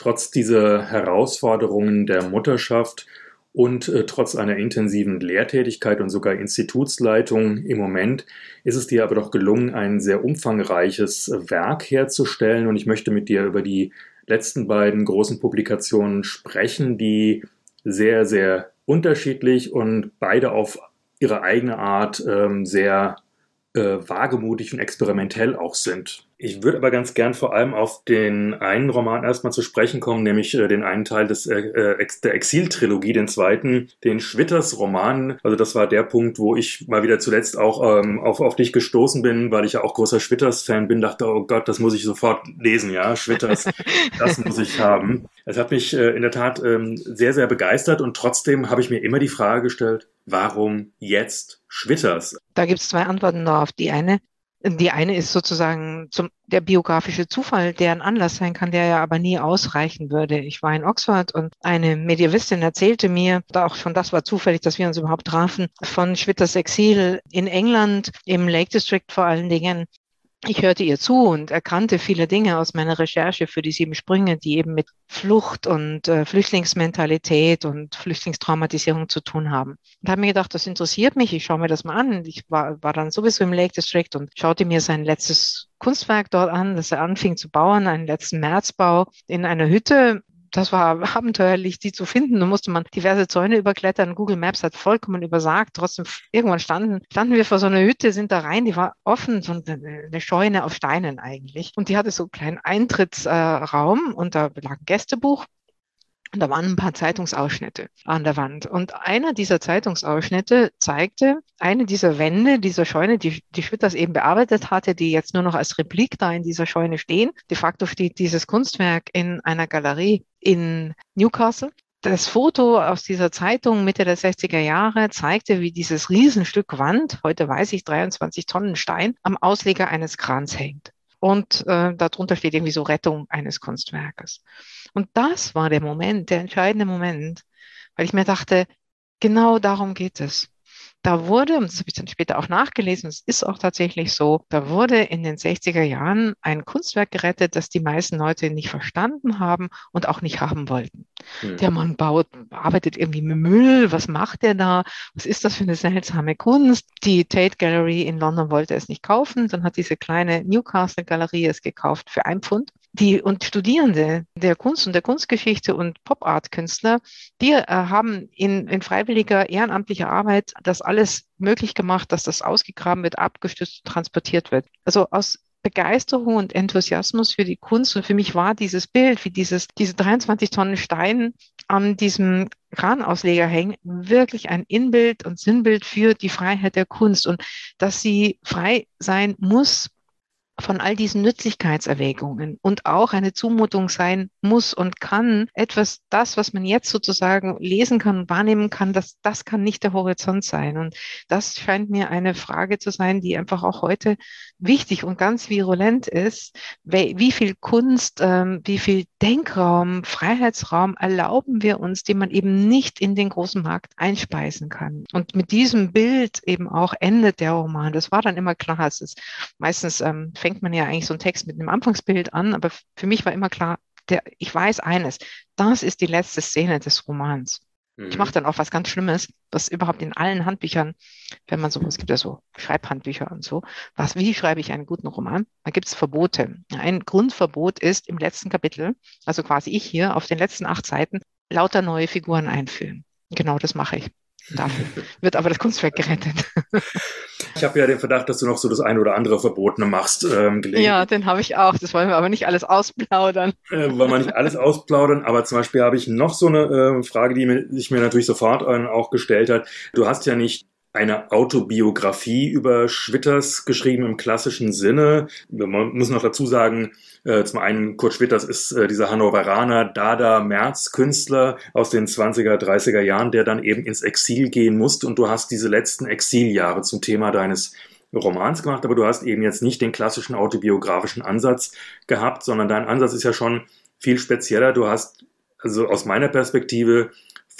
trotz dieser Herausforderungen der Mutterschaft und äh, trotz einer intensiven Lehrtätigkeit und sogar Institutsleitung im Moment ist es dir aber doch gelungen, ein sehr umfangreiches Werk herzustellen. Und ich möchte mit dir über die letzten beiden großen Publikationen sprechen, die sehr, sehr unterschiedlich und beide auf ihre eigene Art ähm, sehr äh, wagemutig und experimentell auch sind. Ich würde aber ganz gern vor allem auf den einen Roman erstmal zu sprechen kommen, nämlich äh, den einen Teil des, äh, äh der Exil-Trilogie, den zweiten, den Schwitters-Roman. Also das war der Punkt, wo ich mal wieder zuletzt auch ähm, auf, auf dich gestoßen bin, weil ich ja auch großer Schwitters-Fan bin, dachte, oh Gott, das muss ich sofort lesen, ja, Schwitters, (laughs) das muss ich haben. Es hat mich äh, in der Tat ähm, sehr, sehr begeistert und trotzdem habe ich mir immer die Frage gestellt, warum jetzt Schwitters? Da gibt es zwei Antworten darauf. Die eine, die eine ist sozusagen zum, der biografische Zufall, der ein Anlass sein kann, der ja aber nie ausreichen würde. Ich war in Oxford und eine Medievistin erzählte mir, da auch schon das war zufällig, dass wir uns überhaupt trafen, von Schwitters Exil in England, im Lake District vor allen Dingen, ich hörte ihr zu und erkannte viele Dinge aus meiner Recherche für die sieben Sprünge, die eben mit Flucht und äh, Flüchtlingsmentalität und Flüchtlingstraumatisierung zu tun haben. Und habe mir gedacht, das interessiert mich, ich schaue mir das mal an. Ich war, war dann sowieso im Lake District und schaute mir sein letztes Kunstwerk dort an, das er anfing zu bauen, einen letzten Märzbau in einer Hütte das war abenteuerlich, die zu finden. Da musste man diverse Zäune überklettern. Google Maps hat vollkommen übersagt. Trotzdem, irgendwann standen, standen wir vor so einer Hütte, sind da rein, die war offen, so eine Scheune auf Steinen eigentlich. Und die hatte so einen kleinen Eintrittsraum und da lag ein Gästebuch. Und da waren ein paar Zeitungsausschnitte an der Wand. Und einer dieser Zeitungsausschnitte zeigte eine dieser Wände dieser Scheune, die, die Schwitters eben bearbeitet hatte, die jetzt nur noch als Replik da in dieser Scheune stehen. De facto steht dieses Kunstwerk in einer Galerie in Newcastle. Das Foto aus dieser Zeitung Mitte der 60er Jahre zeigte, wie dieses Riesenstück Wand, heute weiß ich 23 Tonnen Stein, am Ausleger eines Krans hängt. Und äh, darunter steht irgendwie so Rettung eines Kunstwerkes. Und das war der Moment, der entscheidende Moment, weil ich mir dachte, genau darum geht es. Da wurde, und das habe ich dann später auch nachgelesen, es ist auch tatsächlich so, da wurde in den 60er Jahren ein Kunstwerk gerettet, das die meisten Leute nicht verstanden haben und auch nicht haben wollten. Mhm. Der Mann baut, arbeitet irgendwie mit Müll, was macht er da? Was ist das für eine seltsame Kunst? Die Tate Gallery in London wollte es nicht kaufen, dann hat diese kleine Newcastle Galerie es gekauft für ein Pfund die und Studierende der Kunst und der Kunstgeschichte und Pop-Art-Künstler, die äh, haben in, in freiwilliger ehrenamtlicher Arbeit das alles möglich gemacht, dass das ausgegraben wird, abgestützt, transportiert wird. Also aus Begeisterung und Enthusiasmus für die Kunst und für mich war dieses Bild, wie dieses, diese 23 Tonnen Stein an diesem Kranausleger hängen, wirklich ein Inbild und Sinnbild für die Freiheit der Kunst und dass sie frei sein muss von all diesen Nützlichkeitserwägungen und auch eine Zumutung sein muss und kann, etwas, das, was man jetzt sozusagen lesen kann wahrnehmen kann, das, das kann nicht der Horizont sein. Und das scheint mir eine Frage zu sein, die einfach auch heute wichtig und ganz virulent ist. Wie viel Kunst, ähm, wie viel Denkraum, Freiheitsraum erlauben wir uns, den man eben nicht in den großen Markt einspeisen kann. Und mit diesem Bild eben auch endet der Roman. Das war dann immer klar. Es ist meistens ähm, fängt man ja eigentlich so einen Text mit einem Anfangsbild an, aber für mich war immer klar, der, ich weiß eines, das ist die letzte Szene des Romans. Mhm. Ich mache dann auch was ganz Schlimmes, was überhaupt in allen Handbüchern, wenn man so, es gibt ja so Schreibhandbücher und so, was, wie schreibe ich einen guten Roman? Da gibt es Verbote. Ein Grundverbot ist im letzten Kapitel, also quasi ich hier auf den letzten acht Seiten, lauter neue Figuren einführen. Genau das mache ich. Dafür wird aber das Kunstwerk gerettet. Ich habe ja den Verdacht, dass du noch so das eine oder andere Verbotene machst. Ähm, ja, den habe ich auch. Das wollen wir aber nicht alles ausplaudern. Äh, wollen wir nicht alles ausplaudern, aber zum Beispiel habe ich noch so eine äh, Frage, die sich mir natürlich sofort äh, auch gestellt hat. Du hast ja nicht eine Autobiografie über Schwitters geschrieben im klassischen Sinne. Man muss noch dazu sagen, äh, zum einen Kurt Schwitters ist äh, dieser Hannoveraner Dada März Künstler aus den 20er, 30er Jahren, der dann eben ins Exil gehen musste und du hast diese letzten Exiljahre zum Thema deines Romans gemacht, aber du hast eben jetzt nicht den klassischen autobiografischen Ansatz gehabt, sondern dein Ansatz ist ja schon viel spezieller. Du hast also aus meiner Perspektive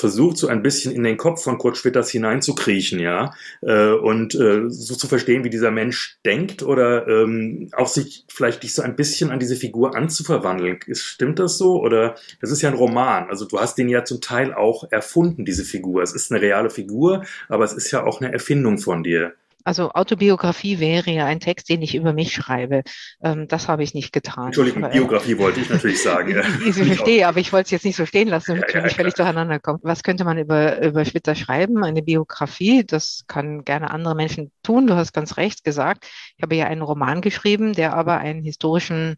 versucht, so ein bisschen in den Kopf von Kurt Schwitters hineinzukriechen, ja, äh, und äh, so zu verstehen, wie dieser Mensch denkt oder ähm, auch sich vielleicht dich so ein bisschen an diese Figur anzuverwandeln. Ist, stimmt das so? Oder das ist ja ein Roman, also du hast den ja zum Teil auch erfunden, diese Figur. Es ist eine reale Figur, aber es ist ja auch eine Erfindung von dir. Also Autobiografie wäre ja ein Text, den ich über mich schreibe. Ähm, das habe ich nicht getan. Entschuldigung, aber, äh, Biografie wollte ich natürlich sagen. Ja. (laughs) ich verstehe, aber ich wollte es jetzt nicht so stehen lassen, damit ja, ja, nicht völlig durcheinander kommt. Was könnte man über, über Schwitter schreiben? Eine Biografie, das kann gerne andere Menschen tun. Du hast ganz recht gesagt. Ich habe ja einen Roman geschrieben, der aber einen historischen,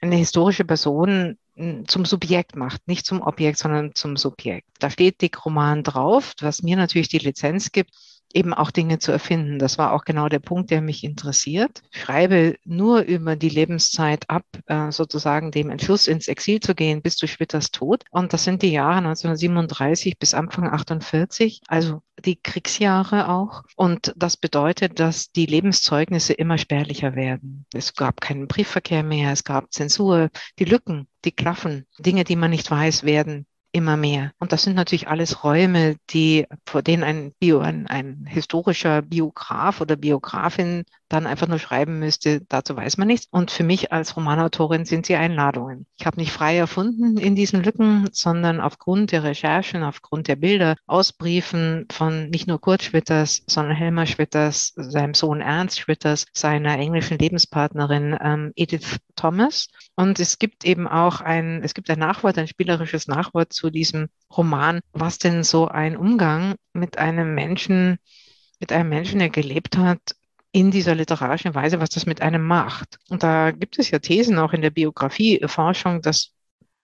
eine historische Person hm, zum Subjekt macht, nicht zum Objekt, sondern zum Subjekt. Da steht dick Roman drauf, was mir natürlich die Lizenz gibt, eben auch Dinge zu erfinden. Das war auch genau der Punkt, der mich interessiert. Ich schreibe nur über die Lebenszeit ab, äh, sozusagen dem Entschluss ins Exil zu gehen bis zu Schwitters Tod. Und das sind die Jahre 1937 bis Anfang 48, also die Kriegsjahre auch. Und das bedeutet, dass die Lebenszeugnisse immer spärlicher werden. Es gab keinen Briefverkehr mehr, es gab Zensur, die Lücken, die klaffen, Dinge, die man nicht weiß, werden immer mehr. Und das sind natürlich alles Räume, die, vor denen ein Bio, ein, ein historischer Biograf oder Biografin dann einfach nur schreiben müsste, dazu weiß man nichts. Und für mich als Romanautorin sind sie Einladungen. Ich habe nicht frei erfunden in diesen Lücken, sondern aufgrund der Recherchen, aufgrund der Bilder aus Briefen von nicht nur Kurt Schwitters, sondern Helmer Schwitters, seinem Sohn Ernst Schwitters, seiner englischen Lebenspartnerin ähm, Edith Thomas. Und es gibt eben auch ein, es gibt ein Nachwort, ein spielerisches Nachwort zu diesem Roman, was denn so ein Umgang mit einem Menschen, mit einem Menschen, der gelebt hat, in dieser literarischen Weise, was das mit einem macht. Und da gibt es ja Thesen auch in der Biografieforschung, dass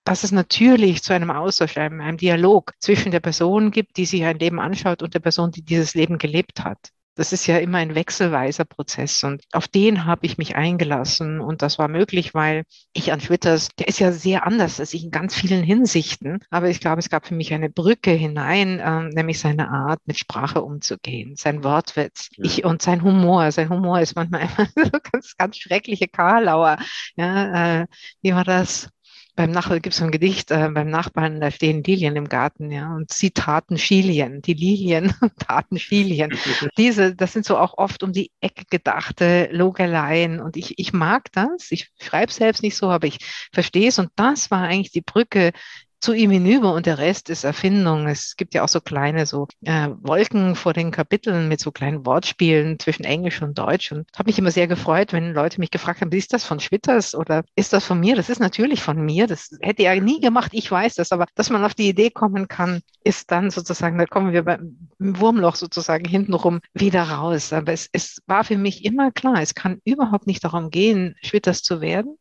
dass es natürlich zu einem Austausch, einem, einem Dialog zwischen der Person gibt, die sich ein Leben anschaut und der Person, die dieses Leben gelebt hat. Das ist ja immer ein wechselweiser Prozess und auf den habe ich mich eingelassen und das war möglich, weil ich an Schwitters, der ist ja sehr anders als ich in ganz vielen Hinsichten, aber ich glaube, es gab für mich eine Brücke hinein, äh, nämlich seine Art, mit Sprache umzugehen, sein Wortwitz ja. ich, und sein Humor. Sein Humor ist manchmal (laughs) einfach so ganz, ganz schreckliche Karlauer. Ja, äh, wie war das? Beim Nachbarn gibt es so ein Gedicht, äh, beim Nachbarn, da stehen Lilien im Garten, ja, und sie taten Schilien, die Lilien (laughs) taten Schilien. (laughs) Diese, das sind so auch oft um die Ecke gedachte Logeleien und ich, ich mag das. Ich schreibe selbst nicht so, aber ich verstehe es und das war eigentlich die Brücke zu ihm hinüber und der Rest ist Erfindung. Es gibt ja auch so kleine so äh, Wolken vor den Kapiteln mit so kleinen Wortspielen zwischen Englisch und Deutsch und habe mich immer sehr gefreut, wenn Leute mich gefragt haben, ist das von Schwitters oder ist das von mir? Das ist natürlich von mir. Das hätte er nie gemacht. Ich weiß das, aber dass man auf die Idee kommen kann, ist dann sozusagen, da kommen wir beim Wurmloch sozusagen hintenrum wieder raus. Aber es, es war für mich immer klar, es kann überhaupt nicht darum gehen, Schwitters zu werden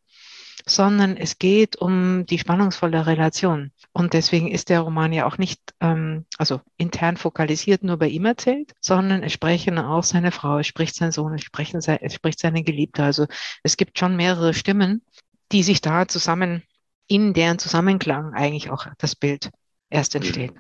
sondern es geht um die spannungsvolle Relation. Und deswegen ist der Roman ja auch nicht, ähm, also intern fokalisiert nur bei ihm erzählt, sondern es sprechen auch seine Frau, es spricht sein Sohn, es, sprechen, es spricht seine Geliebte. Also es gibt schon mehrere Stimmen, die sich da zusammen, in deren Zusammenklang eigentlich auch das Bild erst entsteht.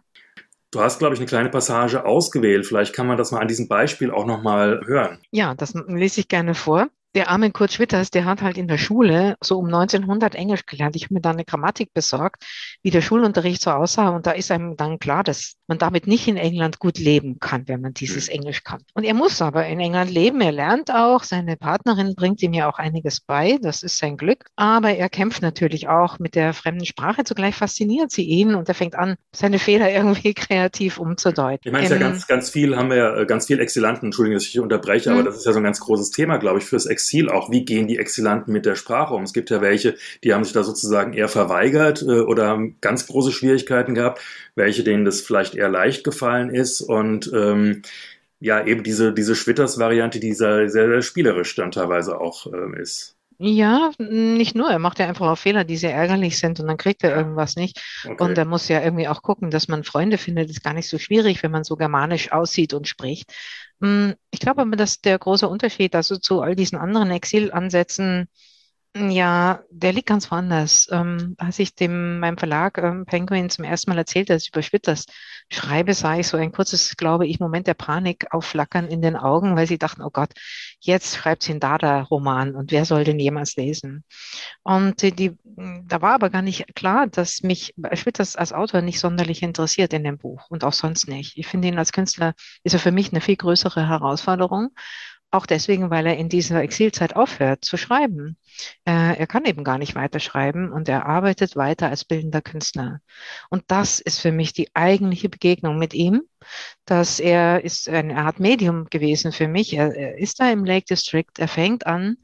Du hast, glaube ich, eine kleine Passage ausgewählt. Vielleicht kann man das mal an diesem Beispiel auch nochmal hören. Ja, das lese ich gerne vor der arme Kurt Schwitters, der hat halt in der Schule so um 1900 Englisch gelernt. Ich habe mir da eine Grammatik besorgt, wie der Schulunterricht so aussah. Und da ist einem dann klar, dass man damit nicht in England gut leben kann, wenn man dieses mhm. Englisch kann. Und er muss aber in England leben. Er lernt auch. Seine Partnerin bringt ihm ja auch einiges bei. Das ist sein Glück. Aber er kämpft natürlich auch mit der fremden Sprache. Zugleich fasziniert sie ihn und er fängt an, seine Fehler (laughs) irgendwie kreativ umzudeuten. Ich meine, es ist ja ähm, ganz, ganz viel, haben wir ja äh, ganz viel Exilanten, Entschuldigung, dass ich unterbreche, aber mhm. das ist ja so ein ganz großes Thema, glaube ich, fürs Exil Exil auch, wie gehen die Exilanten mit der Sprache um? Es gibt ja welche, die haben sich da sozusagen eher verweigert äh, oder haben ganz große Schwierigkeiten gehabt, welche denen das vielleicht eher leicht gefallen ist und ähm, ja, eben diese, diese Schwitters-Variante, die sehr, sehr spielerisch dann teilweise auch ähm, ist. Ja, nicht nur. Er macht ja einfach auch Fehler, die sehr ärgerlich sind und dann kriegt er irgendwas nicht. Okay. Und er muss ja irgendwie auch gucken, dass man Freunde findet. Das ist gar nicht so schwierig, wenn man so germanisch aussieht und spricht. Hm, ich glaube aber, dass der große Unterschied also zu all diesen anderen Exilansätzen ja, der liegt ganz woanders. Ähm, als ich dem meinem Verlag ähm, Penguin zum ersten Mal erzählt, dass ich über Schwitters schreibe, sah ich so ein kurzes, glaube ich, Moment der Panik aufflackern in den Augen, weil sie dachten, oh Gott, jetzt schreibt sie einen Dada-Roman und wer soll den jemals lesen? Und die, die, da war aber gar nicht klar, dass mich Schwitters als Autor nicht sonderlich interessiert in dem Buch und auch sonst nicht. Ich finde ihn als Künstler, ist er für mich eine viel größere Herausforderung. Auch deswegen, weil er in dieser Exilzeit aufhört zu schreiben. Äh, er kann eben gar nicht weiterschreiben und er arbeitet weiter als bildender Künstler. Und das ist für mich die eigentliche Begegnung mit ihm, dass er ist eine Art Medium gewesen für mich. Er, er ist da im Lake District, er fängt an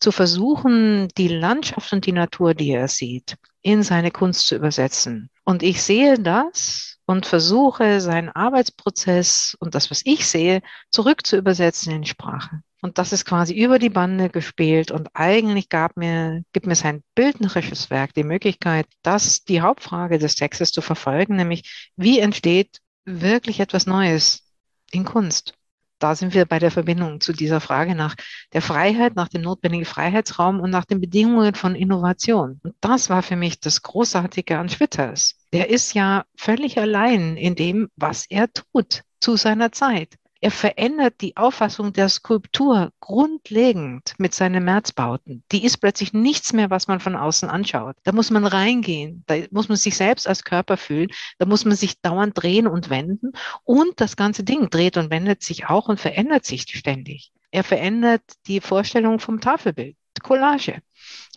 zu versuchen, die Landschaft und die Natur, die er sieht, in seine Kunst zu übersetzen. Und ich sehe das und versuche seinen Arbeitsprozess und das, was ich sehe, zurück zu übersetzen in Sprache. Und das ist quasi über die Bande gespielt und eigentlich gab mir, gibt mir sein bildnerisches Werk die Möglichkeit, das die Hauptfrage des Textes zu verfolgen, nämlich wie entsteht wirklich etwas Neues in Kunst? da sind wir bei der Verbindung zu dieser Frage nach der Freiheit, nach dem notwendigen Freiheitsraum und nach den Bedingungen von Innovation. Und das war für mich das Großartige an Schwitters. Der ist ja völlig allein in dem, was er tut zu seiner Zeit. Er verändert die Auffassung der Skulptur grundlegend mit seinen Märzbauten. Die ist plötzlich nichts mehr, was man von außen anschaut. Da muss man reingehen, da muss man sich selbst als Körper fühlen, da muss man sich dauernd drehen und wenden und das ganze Ding dreht und wendet sich auch und verändert sich ständig. Er verändert die Vorstellung vom Tafelbild. Collage.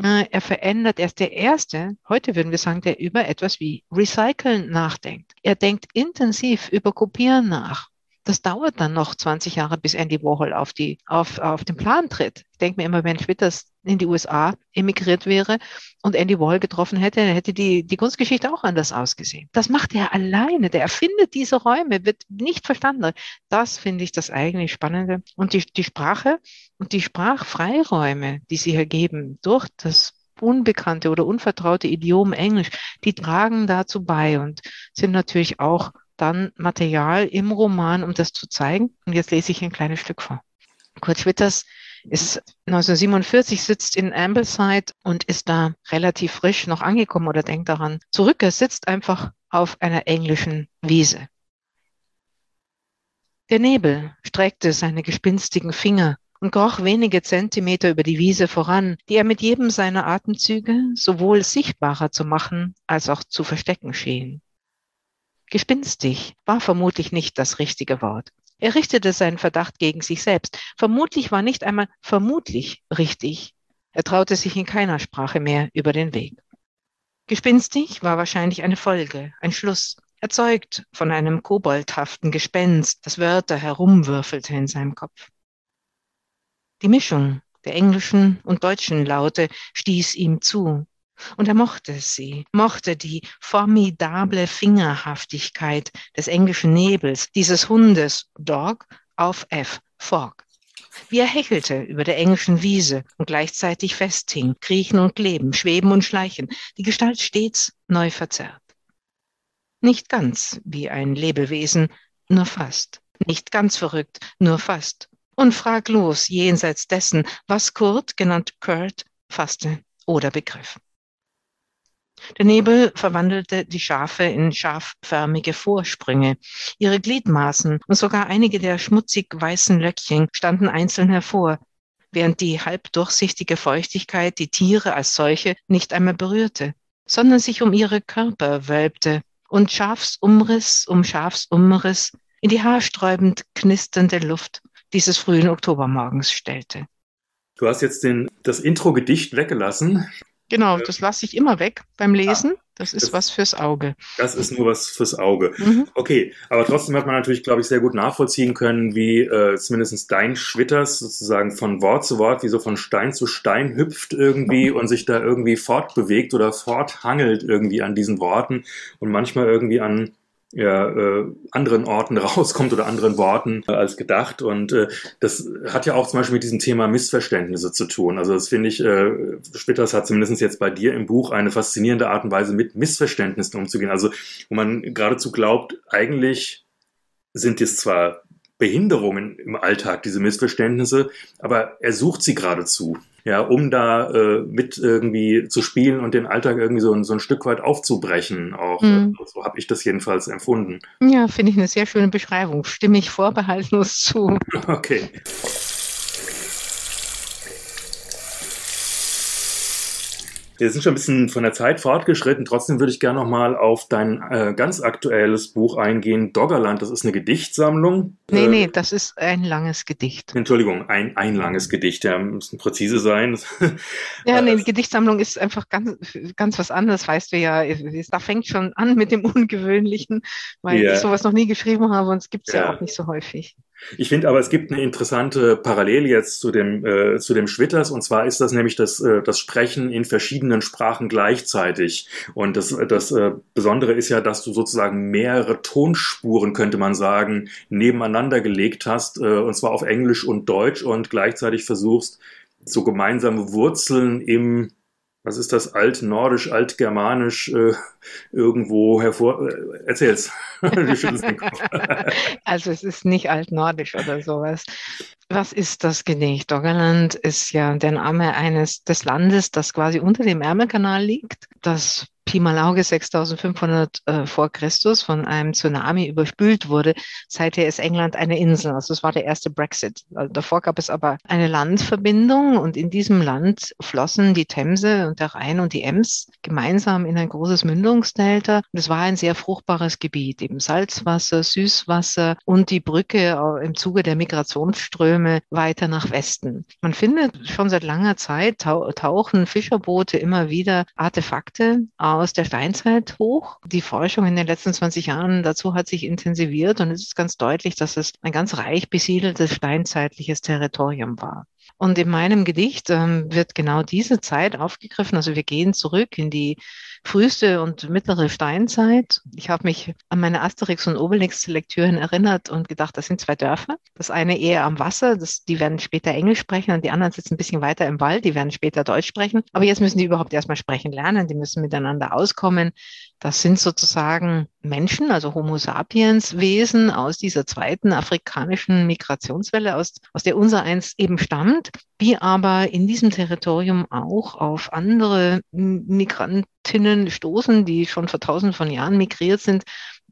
Äh, er verändert, er ist der Erste, heute würden wir sagen, der über etwas wie Recyceln nachdenkt. Er denkt intensiv über Kopieren nach das dauert dann noch 20 Jahre, bis Andy Warhol auf, die, auf, auf den Plan tritt. Ich denke mir immer, wenn Schwitters in die USA emigriert wäre und Andy Warhol getroffen hätte, dann hätte die, die Kunstgeschichte auch anders ausgesehen. Das macht er alleine. Der erfindet diese Räume, wird nicht verstanden. Das finde ich das eigentlich Spannende. Und die, die Sprache und die Sprachfreiräume, die sie hier geben durch das unbekannte oder unvertraute Idiom Englisch, die tragen dazu bei und sind natürlich auch dann Material im Roman, um das zu zeigen. Und jetzt lese ich ein kleines Stück vor. Kurt Schwitters ist 1947, sitzt in Ambleside und ist da relativ frisch noch angekommen oder denkt daran zurück. Er sitzt einfach auf einer englischen Wiese. Der Nebel streckte seine gespinstigen Finger und kroch wenige Zentimeter über die Wiese voran, die er mit jedem seiner Atemzüge sowohl sichtbarer zu machen als auch zu verstecken schien. Gespinstig war vermutlich nicht das richtige Wort. Er richtete seinen Verdacht gegen sich selbst. Vermutlich war nicht einmal vermutlich richtig. Er traute sich in keiner Sprache mehr über den Weg. Gespinstig war wahrscheinlich eine Folge, ein Schluss, erzeugt von einem koboldhaften Gespenst, das Wörter herumwürfelte in seinem Kopf. Die Mischung der englischen und deutschen Laute stieß ihm zu, und er mochte sie, mochte die formidable Fingerhaftigkeit des englischen Nebels, dieses Hundes Dog auf F, Fog. wie er hechelte über der englischen Wiese und gleichzeitig festhing, kriechen und kleben, schweben und schleichen, die Gestalt stets neu verzerrt. Nicht ganz wie ein Lebewesen, nur fast. Nicht ganz verrückt, nur fast. Und fraglos jenseits dessen, was Kurt, genannt Kurt, fasste oder begriff. Der Nebel verwandelte die Schafe in scharfförmige Vorsprünge. Ihre Gliedmaßen und sogar einige der schmutzig weißen Löckchen standen einzeln hervor, während die halbdurchsichtige Feuchtigkeit die Tiere als solche nicht einmal berührte, sondern sich um ihre Körper wölbte und Schafsumriss um Schafsumriss in die haarsträubend knisternde Luft dieses frühen Oktobermorgens stellte. Du hast jetzt den, das Intro-Gedicht weggelassen. Genau, das lasse ich immer weg beim Lesen. Das ist das, was fürs Auge. Das ist nur was fürs Auge. Mhm. Okay, aber trotzdem hat man natürlich, glaube ich, sehr gut nachvollziehen können, wie äh, zumindest dein Schwitters sozusagen von Wort zu Wort, wie so von Stein zu Stein hüpft irgendwie und sich da irgendwie fortbewegt oder forthangelt irgendwie an diesen Worten und manchmal irgendwie an ja, äh, anderen Orten (laughs) rauskommt oder anderen Worten äh, als gedacht. Und äh, das hat ja auch zum Beispiel mit diesem Thema Missverständnisse zu tun. Also das finde ich, äh, Spitters hat zumindest jetzt bei dir im Buch eine faszinierende Art und Weise mit Missverständnissen umzugehen. Also wo man geradezu glaubt, eigentlich sind es zwar Behinderungen im Alltag, diese Missverständnisse, aber er sucht sie geradezu ja, um da äh, mit irgendwie zu spielen und den Alltag irgendwie so, so ein Stück weit aufzubrechen. Auch mhm. so habe ich das jedenfalls empfunden. Ja, finde ich eine sehr schöne Beschreibung. Stimme ich vorbehaltlos zu. (laughs) Okay. Wir sind schon ein bisschen von der Zeit fortgeschritten. Trotzdem würde ich gerne noch mal auf dein äh, ganz aktuelles Buch eingehen. Doggerland, das ist eine Gedichtsammlung. Nee, äh, nee, das ist ein langes Gedicht. Entschuldigung, ein, ein langes Gedicht. Ja, müssen präzise sein. ja, (laughs) nee, die Gedichtsammlung ist einfach ganz, ganz was anderes, weißt du ja. Da fängt schon an mit dem Ungewöhnlichen, weil ja. ich sowas noch nie geschrieben habe und es gibt es ja. ja auch nicht so häufig. Ich finde aber, es gibt eine interessante Parallele jetzt zu dem, äh, zu dem Schwitters, und zwar ist das nämlich das, äh, das Sprechen in verschiedenen Sprachen gleichzeitig. Und das, das äh, Besondere ist ja, dass du sozusagen mehrere Tonspuren, könnte man sagen, nebeneinander gelegt hast, äh, und zwar auf Englisch und Deutsch, und gleichzeitig versuchst, so gemeinsame Wurzeln im was ist das, altnordisch, altgermanisch äh, irgendwo hervor? Äh, erzähl's. (laughs) (laughs) also es ist nicht altnordisch oder sowas. Was ist das Gedicht? Doggerland ist ja der Name eines des Landes, das quasi unter dem Ärmelkanal liegt, das Pi mal Auge 6500 äh, vor Christus von einem Tsunami überspült wurde. Seither ist England eine Insel. Also das war der erste Brexit. Also davor gab es aber eine Landverbindung und in diesem Land flossen die Themse und der Rhein und die Ems gemeinsam in ein großes Mündungsdelta. Und es war ein sehr fruchtbares Gebiet, eben Salzwasser, Süßwasser und die Brücke im Zuge der Migrationsströme weiter nach Westen. Man findet schon seit langer Zeit tauchen Fischerboote immer wieder Artefakte aus der Steinzeit hoch. Die Forschung in den letzten 20 Jahren dazu hat sich intensiviert und es ist ganz deutlich, dass es ein ganz reich besiedeltes steinzeitliches Territorium war. Und in meinem Gedicht ähm, wird genau diese Zeit aufgegriffen. Also wir gehen zurück in die früheste und mittlere Steinzeit. Ich habe mich an meine Asterix- und Obelix-Lektüren erinnert und gedacht, das sind zwei Dörfer. Das eine eher am Wasser, das, die werden später Englisch sprechen und die anderen sitzen ein bisschen weiter im Wald, die werden später Deutsch sprechen. Aber jetzt müssen die überhaupt erstmal sprechen lernen, die müssen miteinander auskommen. Das sind sozusagen Menschen, also Homo sapiens Wesen aus dieser zweiten afrikanischen Migrationswelle, aus, aus der unser eins eben stammt, die aber in diesem Territorium auch auf andere Migrantinnen stoßen, die schon vor tausenden von Jahren migriert sind,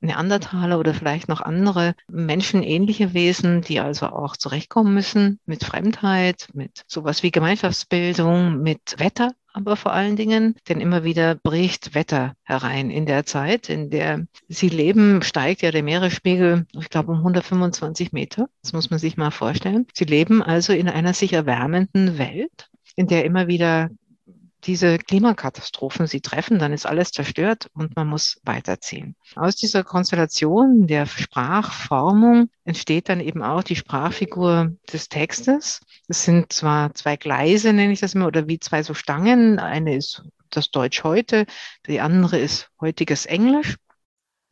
Neandertaler oder vielleicht noch andere menschenähnliche Wesen, die also auch zurechtkommen müssen mit Fremdheit, mit sowas wie Gemeinschaftsbildung, mit Wetter aber vor allen Dingen, denn immer wieder bricht Wetter herein. In der Zeit, in der sie leben, steigt ja der Meeresspiegel, ich glaube, um 125 Meter. Das muss man sich mal vorstellen. Sie leben also in einer sich erwärmenden Welt, in der immer wieder diese Klimakatastrophen sie treffen, dann ist alles zerstört und man muss weiterziehen. Aus dieser Konstellation der Sprachformung entsteht dann eben auch die Sprachfigur des Textes. Es sind zwar zwei Gleise, nenne ich das immer, oder wie zwei so Stangen. Eine ist das Deutsch heute, die andere ist heutiges Englisch.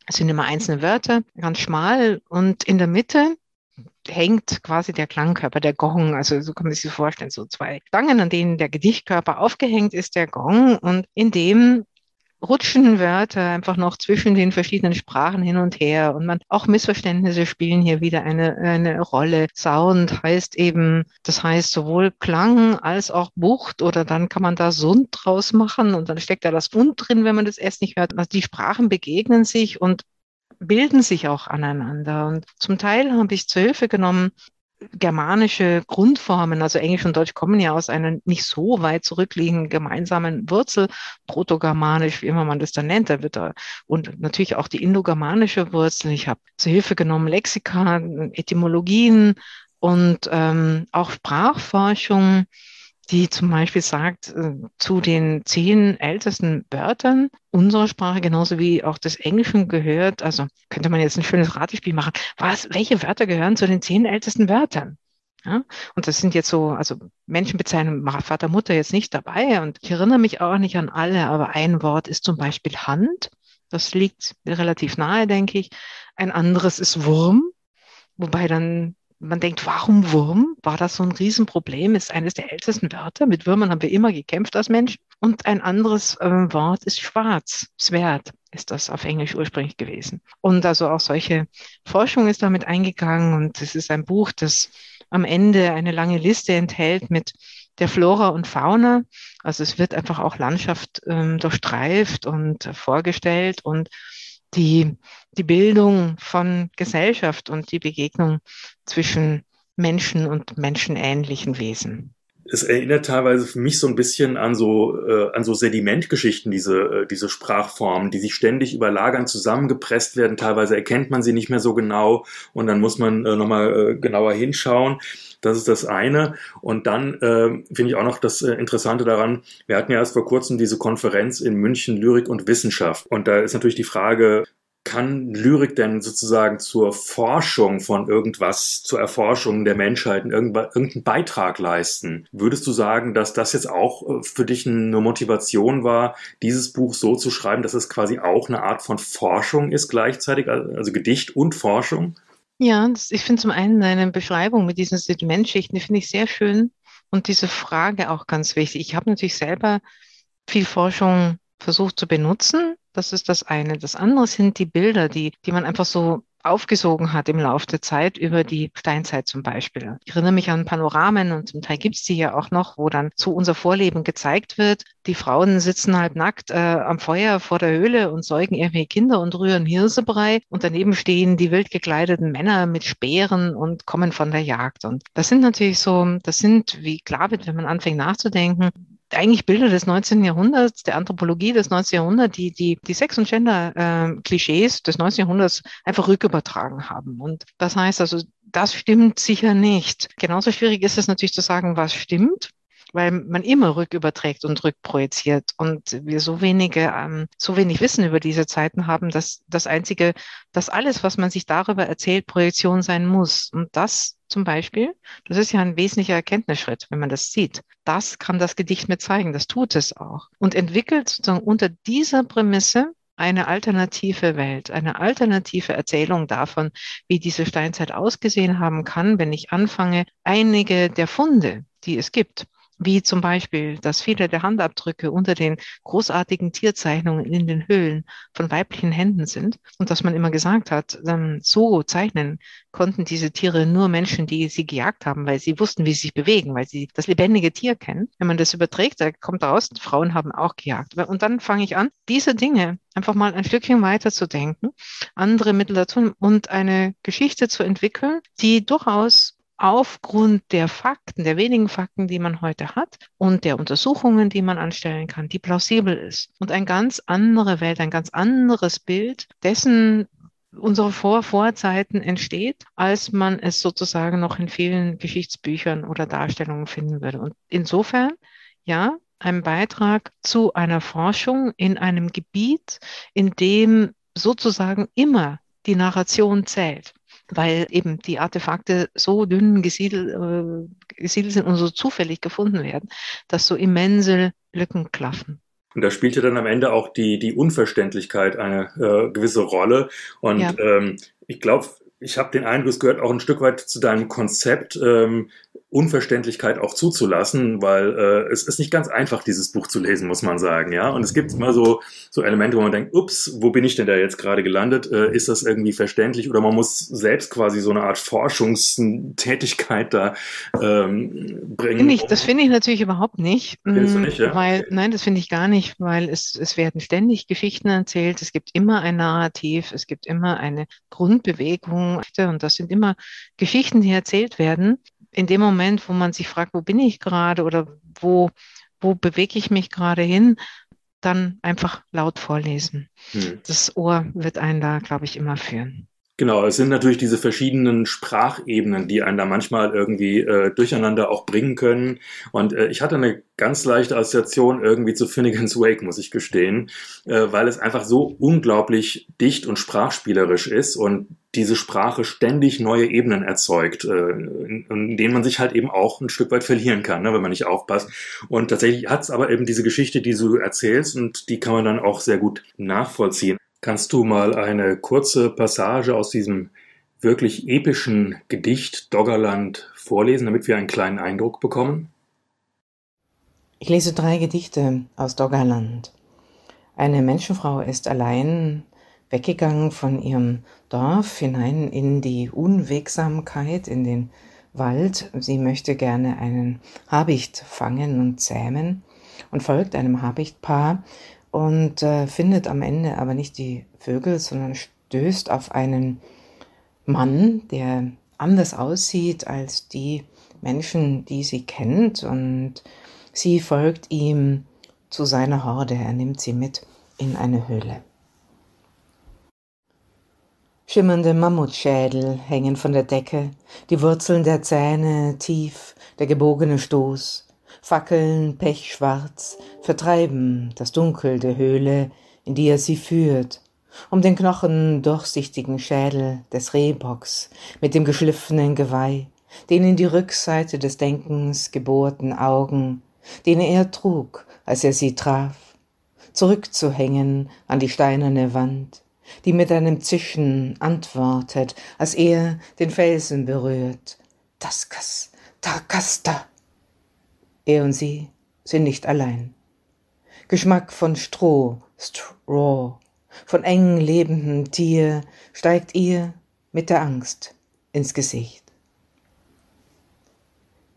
Es sind immer einzelne Wörter, ganz schmal und in der Mitte hängt quasi der Klangkörper, der Gong. Also so kann man sich das vorstellen, so zwei Stangen, an denen der Gedichtkörper aufgehängt ist, der Gong. Und in dem rutschen Wörter einfach noch zwischen den verschiedenen Sprachen hin und her und man auch Missverständnisse spielen hier wieder eine, eine Rolle. Sound heißt eben, das heißt sowohl Klang als auch Bucht oder dann kann man da Sund draus machen und dann steckt da das Und drin, wenn man das erst nicht hört. Also die Sprachen begegnen sich und bilden sich auch aneinander. Und zum Teil habe ich zur Hilfe genommen germanische Grundformen, also Englisch und Deutsch kommen ja aus einer nicht so weit zurückliegenden gemeinsamen Wurzel, protogermanisch, wie immer man das dann nennt, da wird da, und natürlich auch die indogermanische Wurzel. Ich habe zur Hilfe genommen Lexika, Etymologien und ähm, auch Sprachforschung die zum Beispiel sagt, äh, zu den zehn ältesten Wörtern unserer Sprache, genauso wie auch des Englischen gehört, also könnte man jetzt ein schönes Ratespiel machen, was, welche Wörter gehören zu den zehn ältesten Wörtern? Ja, und das sind jetzt so, also Menschen bezeichnen Vater, Mutter jetzt nicht dabei und ich erinnere mich auch nicht an alle, aber ein Wort ist zum Beispiel Hand. Das liegt relativ nahe, denke ich. Ein anderes ist Wurm, wobei dann man denkt, warum Wurm? War das so ein Riesenproblem? Ist eines der ältesten Wörter. Mit Würmern haben wir immer gekämpft als Menschen. Und ein anderes äh, Wort ist schwarz. Swert ist das auf Englisch ursprünglich gewesen. Und also auch solche Forschung ist damit eingegangen. Und es ist ein Buch, das am Ende eine lange Liste enthält mit der Flora und Fauna. Also es wird einfach auch Landschaft ähm, durchstreift und äh, vorgestellt und die, die Bildung von Gesellschaft und die Begegnung zwischen Menschen und menschenähnlichen Wesen. Es erinnert teilweise für mich so ein bisschen an so äh, an so Sedimentgeschichten diese äh, diese Sprachformen, die sich ständig überlagern, zusammengepresst werden. Teilweise erkennt man sie nicht mehr so genau und dann muss man äh, nochmal äh, genauer hinschauen. Das ist das eine. Und dann äh, finde ich auch noch das äh, Interessante daran, wir hatten ja erst vor kurzem diese Konferenz in München Lyrik und Wissenschaft. Und da ist natürlich die Frage, kann Lyrik denn sozusagen zur Forschung von irgendwas, zur Erforschung der Menschheit irgendeinen Beitrag leisten? Würdest du sagen, dass das jetzt auch äh, für dich eine Motivation war, dieses Buch so zu schreiben, dass es quasi auch eine Art von Forschung ist gleichzeitig, also Gedicht und Forschung? Ja, das, ich finde zum einen deine Beschreibung mit diesen Sedimentschichten, die finde ich sehr schön und diese Frage auch ganz wichtig. Ich habe natürlich selber viel Forschung versucht zu benutzen. Das ist das eine. Das andere sind die Bilder, die, die man einfach so aufgesogen hat im Laufe der Zeit über die Steinzeit zum Beispiel. Ich erinnere mich an Panoramen und zum Teil gibt es die ja auch noch, wo dann so unser Vorleben gezeigt wird. Die Frauen sitzen halt nackt äh, am Feuer vor der Höhle und säugen irgendwelche Kinder und rühren Hirsebrei und daneben stehen die wild gekleideten Männer mit Speeren und kommen von der Jagd. Und das sind natürlich so, das sind, wie klar wird, wenn man anfängt nachzudenken, eigentlich Bilder des 19. Jahrhunderts, der Anthropologie des 19. Jahrhunderts, die die, die Sex- und Gender-Klischees äh, des 19. Jahrhunderts einfach rückübertragen haben. Und das heißt also, das stimmt sicher nicht. Genauso schwierig ist es natürlich zu sagen, was stimmt weil man immer rücküberträgt und rückprojiziert und wir so wenige, ähm, so wenig Wissen über diese Zeiten haben, dass das einzige, dass alles, was man sich darüber erzählt, Projektion sein muss. Und das zum Beispiel, das ist ja ein wesentlicher Erkenntnisschritt, wenn man das sieht. Das kann das Gedicht mir zeigen, das tut es auch. Und entwickelt sozusagen unter dieser Prämisse eine alternative Welt, eine alternative Erzählung davon, wie diese Steinzeit ausgesehen haben kann, wenn ich anfange, einige der Funde, die es gibt, wie zum Beispiel, dass viele der Handabdrücke unter den großartigen Tierzeichnungen in den Höhlen von weiblichen Händen sind und dass man immer gesagt hat, ähm, so zeichnen konnten diese Tiere nur Menschen, die sie gejagt haben, weil sie wussten, wie sie sich bewegen, weil sie das lebendige Tier kennen. Wenn man das überträgt, da kommt raus, Frauen haben auch gejagt. Und dann fange ich an, diese Dinge einfach mal ein Stückchen weiter zu denken, andere Mittel dazu und eine Geschichte zu entwickeln, die durchaus aufgrund der Fakten, der wenigen Fakten, die man heute hat und der Untersuchungen, die man anstellen kann, die plausibel ist und eine ganz andere Welt, ein ganz anderes Bild dessen, unsere Vor Vorzeiten entsteht, als man es sozusagen noch in vielen Geschichtsbüchern oder Darstellungen finden würde. Und insofern, ja, ein Beitrag zu einer Forschung in einem Gebiet, in dem sozusagen immer die Narration zählt weil eben die Artefakte so dünn gesiedelt, äh, gesiedelt sind und so zufällig gefunden werden, dass so immense Lücken klaffen. Und da spielte dann am Ende auch die, die Unverständlichkeit eine äh, gewisse Rolle. Und ja. ähm, ich glaube, ich habe den Eindruck, es gehört auch ein Stück weit zu deinem Konzept, ähm, Unverständlichkeit auch zuzulassen, weil äh, es ist nicht ganz einfach, dieses Buch zu lesen, muss man sagen, ja. Und es gibt immer so so Elemente, wo man denkt, ups, wo bin ich denn da jetzt gerade gelandet? Äh, ist das irgendwie verständlich? Oder man muss selbst quasi so eine Art Forschungstätigkeit da ähm, bringen. Find ich, das finde ich natürlich überhaupt nicht, Findest du nicht ja? weil nein, das finde ich gar nicht, weil es es werden ständig Geschichten erzählt. Es gibt immer ein Narrativ, es gibt immer eine Grundbewegung und das sind immer Geschichten, die erzählt werden in dem Moment, wo man sich fragt, wo bin ich gerade oder wo, wo bewege ich mich gerade hin, dann einfach laut vorlesen. Hm. Das Ohr wird einen da, glaube ich, immer führen. Genau, es sind natürlich diese verschiedenen Sprachebenen, die einen da manchmal irgendwie äh, durcheinander auch bringen können. Und äh, ich hatte eine ganz leichte Assoziation irgendwie zu Finnegan's Wake, muss ich gestehen, äh, weil es einfach so unglaublich dicht und sprachspielerisch ist und diese Sprache ständig neue Ebenen erzeugt, äh, in, in denen man sich halt eben auch ein Stück weit verlieren kann, ne, wenn man nicht aufpasst. Und tatsächlich hat es aber eben diese Geschichte, die du erzählst, und die kann man dann auch sehr gut nachvollziehen. Kannst du mal eine kurze Passage aus diesem wirklich epischen Gedicht Doggerland vorlesen, damit wir einen kleinen Eindruck bekommen? Ich lese drei Gedichte aus Doggerland. Eine Menschenfrau ist allein weggegangen von ihrem Dorf hinein in die Unwegsamkeit, in den Wald. Sie möchte gerne einen Habicht fangen und zähmen und folgt einem Habichtpaar, und äh, findet am Ende aber nicht die Vögel, sondern stößt auf einen Mann, der anders aussieht als die Menschen, die sie kennt und sie folgt ihm zu seiner Horde, er nimmt sie mit in eine Höhle. Schimmernde Mammutschädel hängen von der Decke, die Wurzeln der Zähne tief, der gebogene Stoß, Fackeln pechschwarz vertreiben das Dunkel der Höhle, in die er sie führt, um den knochendurchsichtigen Schädel des Rehbocks mit dem geschliffenen Geweih, den in die Rückseite des Denkens gebohrten Augen, den er trug, als er sie traf, zurückzuhängen an die steinerne Wand, die mit einem Zischen antwortet, als er den Felsen berührt. Taskas, Takasta, er und sie sind nicht allein. Geschmack von Stroh, Straw, von eng lebendem Tier steigt ihr mit der Angst ins Gesicht.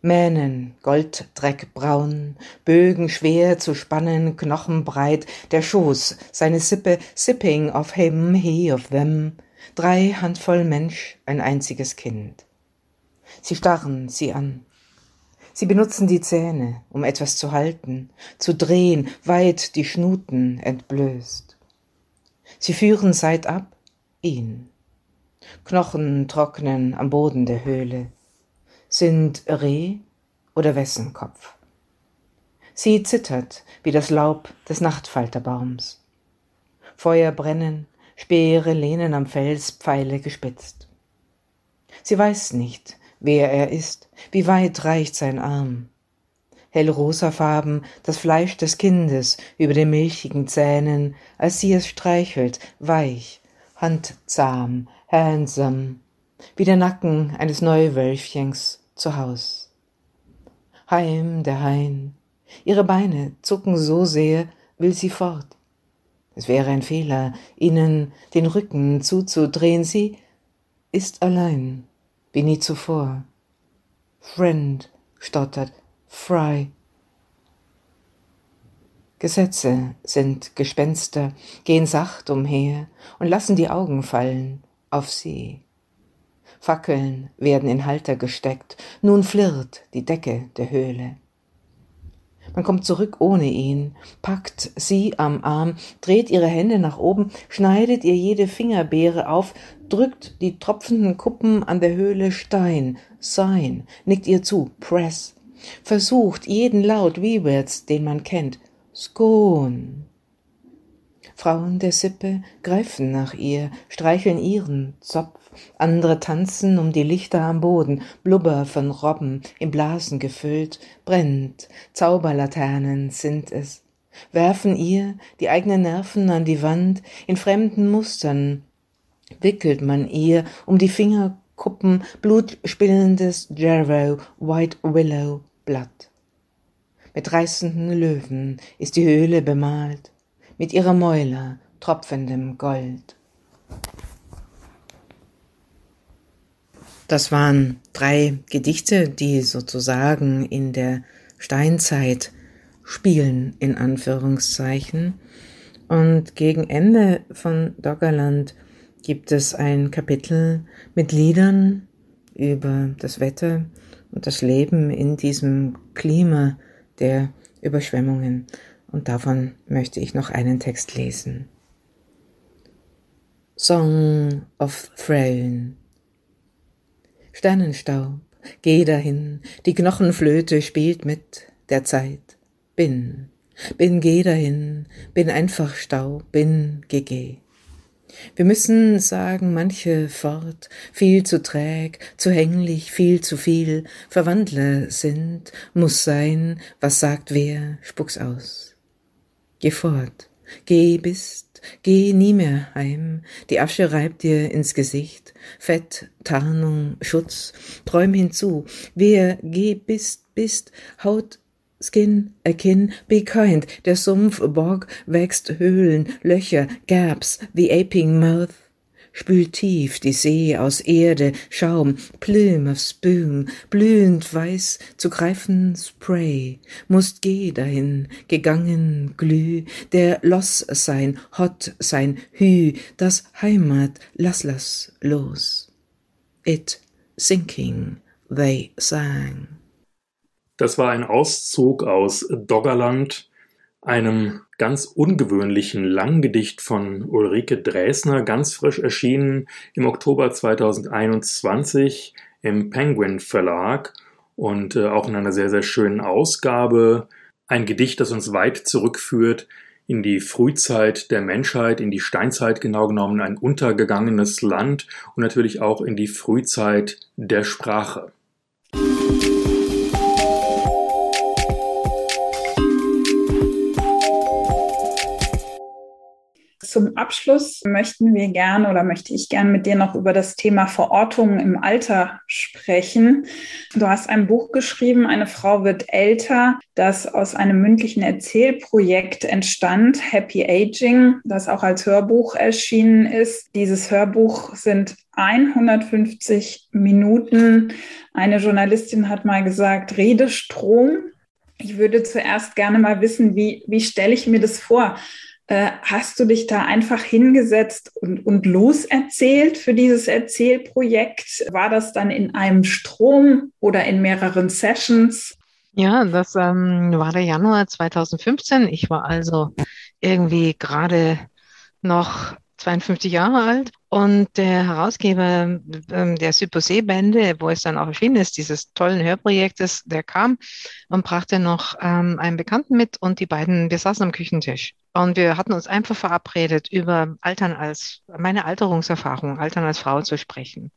Mähnen, golddreckbraun, Bögen schwer zu spannen, knochenbreit, der Schoß, seine Sippe, sipping of him, he of them, drei Handvoll Mensch, ein einziges Kind. Sie starren sie an, Sie benutzen die Zähne, um etwas zu halten, zu drehen, weit die Schnuten entblößt. Sie führen seitab ihn. Knochen trocknen am Boden der Höhle. Sind Reh oder Wessenkopf. Sie zittert wie das Laub des Nachtfalterbaums. Feuer brennen, Speere lehnen am Fels, Pfeile gespitzt. Sie weiß nicht, wer er ist, wie weit reicht sein Arm. Hellrosafarben das Fleisch des Kindes über den milchigen Zähnen, als sie es streichelt, weich, handzahm, handsam, wie der Nacken eines Neuwölfchens zu Haus. Heim der Hain, ihre Beine zucken so sehr, will sie fort. Es wäre ein Fehler, ihnen den Rücken zuzudrehen, sie ist allein wie nie zuvor. Friend, stottert Fry. Gesetze sind Gespenster, gehen sacht umher und lassen die Augen fallen auf sie. Fackeln werden in Halter gesteckt, nun flirrt die Decke der Höhle. Man kommt zurück ohne ihn, packt sie am Arm, dreht ihre Hände nach oben, schneidet ihr jede Fingerbeere auf, drückt die tropfenden Kuppen an der Höhle Stein, Sign, nickt ihr zu, Press, versucht jeden Laut Wieberts, den man kennt, Scone. Frauen der Sippe greifen nach ihr, streicheln ihren Zopf, andere tanzen um die Lichter am Boden, Blubber von Robben, in Blasen gefüllt, brennt, Zauberlaternen sind es, werfen ihr die eigenen Nerven an die Wand, in fremden Mustern, wickelt man ihr um die Fingerkuppen blutspillendes Jarrow White Willow Blatt. Mit reißenden Löwen ist die Höhle bemalt, mit ihrer Mäuler tropfendem Gold. Das waren drei Gedichte, die sozusagen in der Steinzeit spielen, in Anführungszeichen. Und gegen Ende von Doggerland gibt es ein Kapitel mit Liedern über das Wetter und das Leben in diesem Klima der Überschwemmungen. Und davon möchte ich noch einen Text lesen. Song of Throne Sternenstaub, geh dahin, die Knochenflöte spielt mit der Zeit. Bin, bin, geh dahin, bin einfach Staub, bin, geh, geh. Wir müssen sagen, manche fort, viel zu träg, zu hänglich, viel zu viel, Verwandler sind, muss sein, was sagt wer, spuck's aus. Geh fort, geh bist, geh nie mehr heim, die Asche reibt dir ins Gesicht, Fett, Tarnung, Schutz, träum hinzu, wer geh bist, bist, haut Skin, Akin, be kind, der Sumpf, Bog, wächst Höhlen, Löcher, Gaps, the aping mouth, spült tief die See aus Erde, Schaum, Plume of Spume, blühend weiß, zu greifen Spray, musst geh dahin, gegangen, glüh, der Loss sein, hot sein, hü, das Heimat, lass lass los. It sinking, they sang. Das war ein Auszug aus Doggerland, einem ganz ungewöhnlichen Langgedicht von Ulrike Dresner, ganz frisch erschienen im Oktober 2021 im Penguin Verlag und äh, auch in einer sehr, sehr schönen Ausgabe. Ein Gedicht, das uns weit zurückführt in die Frühzeit der Menschheit, in die Steinzeit genau genommen, ein untergegangenes Land und natürlich auch in die Frühzeit der Sprache. Zum Abschluss möchten wir gerne oder möchte ich gerne mit dir noch über das Thema Verortung im Alter sprechen. Du hast ein Buch geschrieben, Eine Frau wird älter, das aus einem mündlichen Erzählprojekt entstand, Happy Aging, das auch als Hörbuch erschienen ist. Dieses Hörbuch sind 150 Minuten. Eine Journalistin hat mal gesagt, Redestrom. Ich würde zuerst gerne mal wissen, wie, wie stelle ich mir das vor? Äh, hast du dich da einfach hingesetzt und, und loserzählt für dieses Erzählprojekt? War das dann in einem Strom oder in mehreren Sessions? Ja, das ähm, war der Januar 2015. Ich war also irgendwie gerade noch 52 Jahre alt und der Herausgeber ähm, der Supposé-Bände, wo es dann auch erschienen ist, dieses tollen Hörprojektes, der kam und brachte noch ähm, einen Bekannten mit und die beiden, wir saßen am Küchentisch. Und wir hatten uns einfach verabredet, über Altern als, meine Alterungserfahrung, Altern als Frau zu sprechen.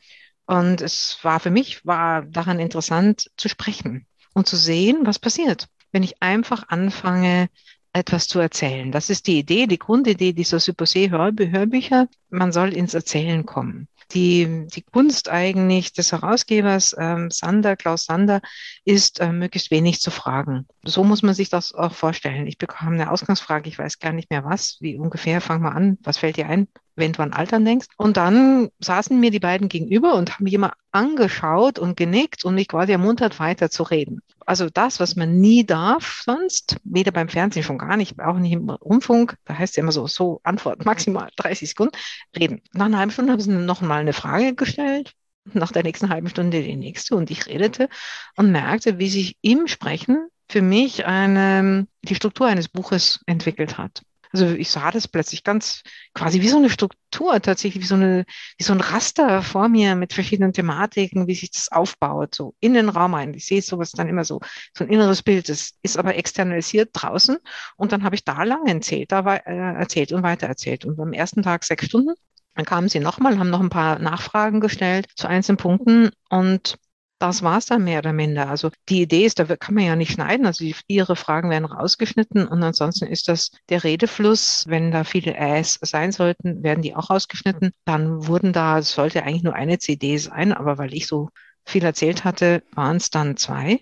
Und es war für mich, war daran interessant zu sprechen und zu sehen, was passiert, wenn ich einfach anfange, etwas zu erzählen. Das ist die Idee, die Grundidee dieser Supposé-Hörbücher. Man soll ins Erzählen kommen. Die, die Kunst eigentlich des Herausgebers ähm, Sander, Klaus Sander, ist, äh, möglichst wenig zu fragen. So muss man sich das auch vorstellen. Ich bekam eine Ausgangsfrage, ich weiß gar nicht mehr was, wie ungefähr, fang mal an, was fällt dir ein? Wenn du an Altern denkst. Und dann saßen mir die beiden gegenüber und haben mich immer angeschaut und genickt und mich quasi ermuntert, weiter zu reden. Also das, was man nie darf sonst, weder beim Fernsehen schon gar nicht, auch nicht im Rundfunk, da heißt es ja immer so, so Antwort maximal (laughs) 30 Sekunden, reden. Nach einer halben Stunde haben sie noch mal eine Frage gestellt, nach der nächsten halben Stunde die nächste und ich redete und merkte, wie sich im Sprechen für mich eine, die Struktur eines Buches entwickelt hat. Also ich sah das plötzlich ganz quasi wie so eine Struktur, tatsächlich wie so, eine, wie so ein Raster vor mir mit verschiedenen Thematiken, wie sich das aufbaut, so in den Raum ein. Ich sehe sowas dann immer so, so ein inneres Bild, das ist aber externalisiert draußen. Und dann habe ich da lang erzählt, da war, äh, erzählt und weiter erzählt. Und beim ersten Tag sechs Stunden. Dann kamen sie nochmal, haben noch ein paar Nachfragen gestellt zu einzelnen Punkten und das war es dann mehr oder minder. Also die Idee ist, da kann man ja nicht schneiden. Also die, ihre Fragen werden rausgeschnitten und ansonsten ist das der Redefluss. Wenn da viele Äs sein sollten, werden die auch rausgeschnitten. Dann wurden da, es sollte eigentlich nur eine CD sein, aber weil ich so viel erzählt hatte, waren es dann zwei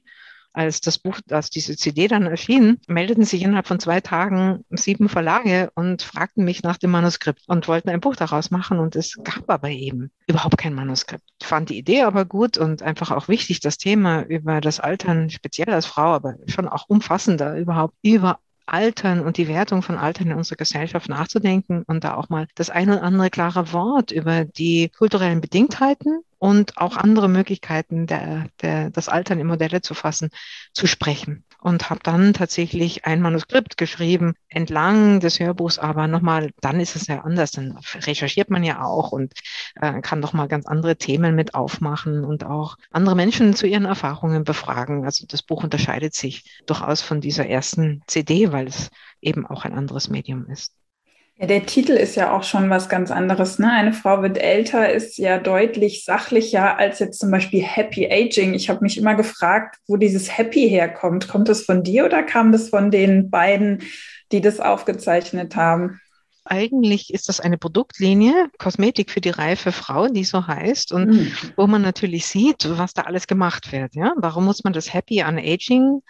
als das Buch, als diese CD dann erschien, meldeten sich innerhalb von zwei Tagen sieben Verlage und fragten mich nach dem Manuskript und wollten ein Buch daraus machen. Und es gab aber eben überhaupt kein Manuskript. Ich fand die Idee aber gut und einfach auch wichtig, das Thema über das Altern, speziell als Frau, aber schon auch umfassender überhaupt über Altern und die Wertung von Altern in unserer Gesellschaft nachzudenken und da auch mal das ein oder andere klare Wort über die kulturellen Bedingtheiten und auch andere Möglichkeiten, der, der, das Altern in Modelle zu fassen, zu sprechen. Und habe dann tatsächlich ein Manuskript geschrieben, entlang des Hörbuchs, aber nochmal, dann ist es ja anders, dann recherchiert man ja auch und äh, kann doch mal ganz andere Themen mit aufmachen und auch andere Menschen zu ihren Erfahrungen befragen. Also das Buch unterscheidet sich durchaus von dieser ersten CD, weil es eben auch ein anderes Medium ist. Ja, der Titel ist ja auch schon was ganz anderes. Ne? Eine Frau wird älter ist ja deutlich sachlicher als jetzt zum Beispiel Happy Aging. Ich habe mich immer gefragt, wo dieses Happy herkommt. Kommt das von dir oder kam das von den beiden, die das aufgezeichnet haben? Eigentlich ist das eine Produktlinie, Kosmetik für die reife Frau, die so heißt, und mhm. wo man natürlich sieht, was da alles gemacht wird. Ja? Warum muss man das Happy an Aging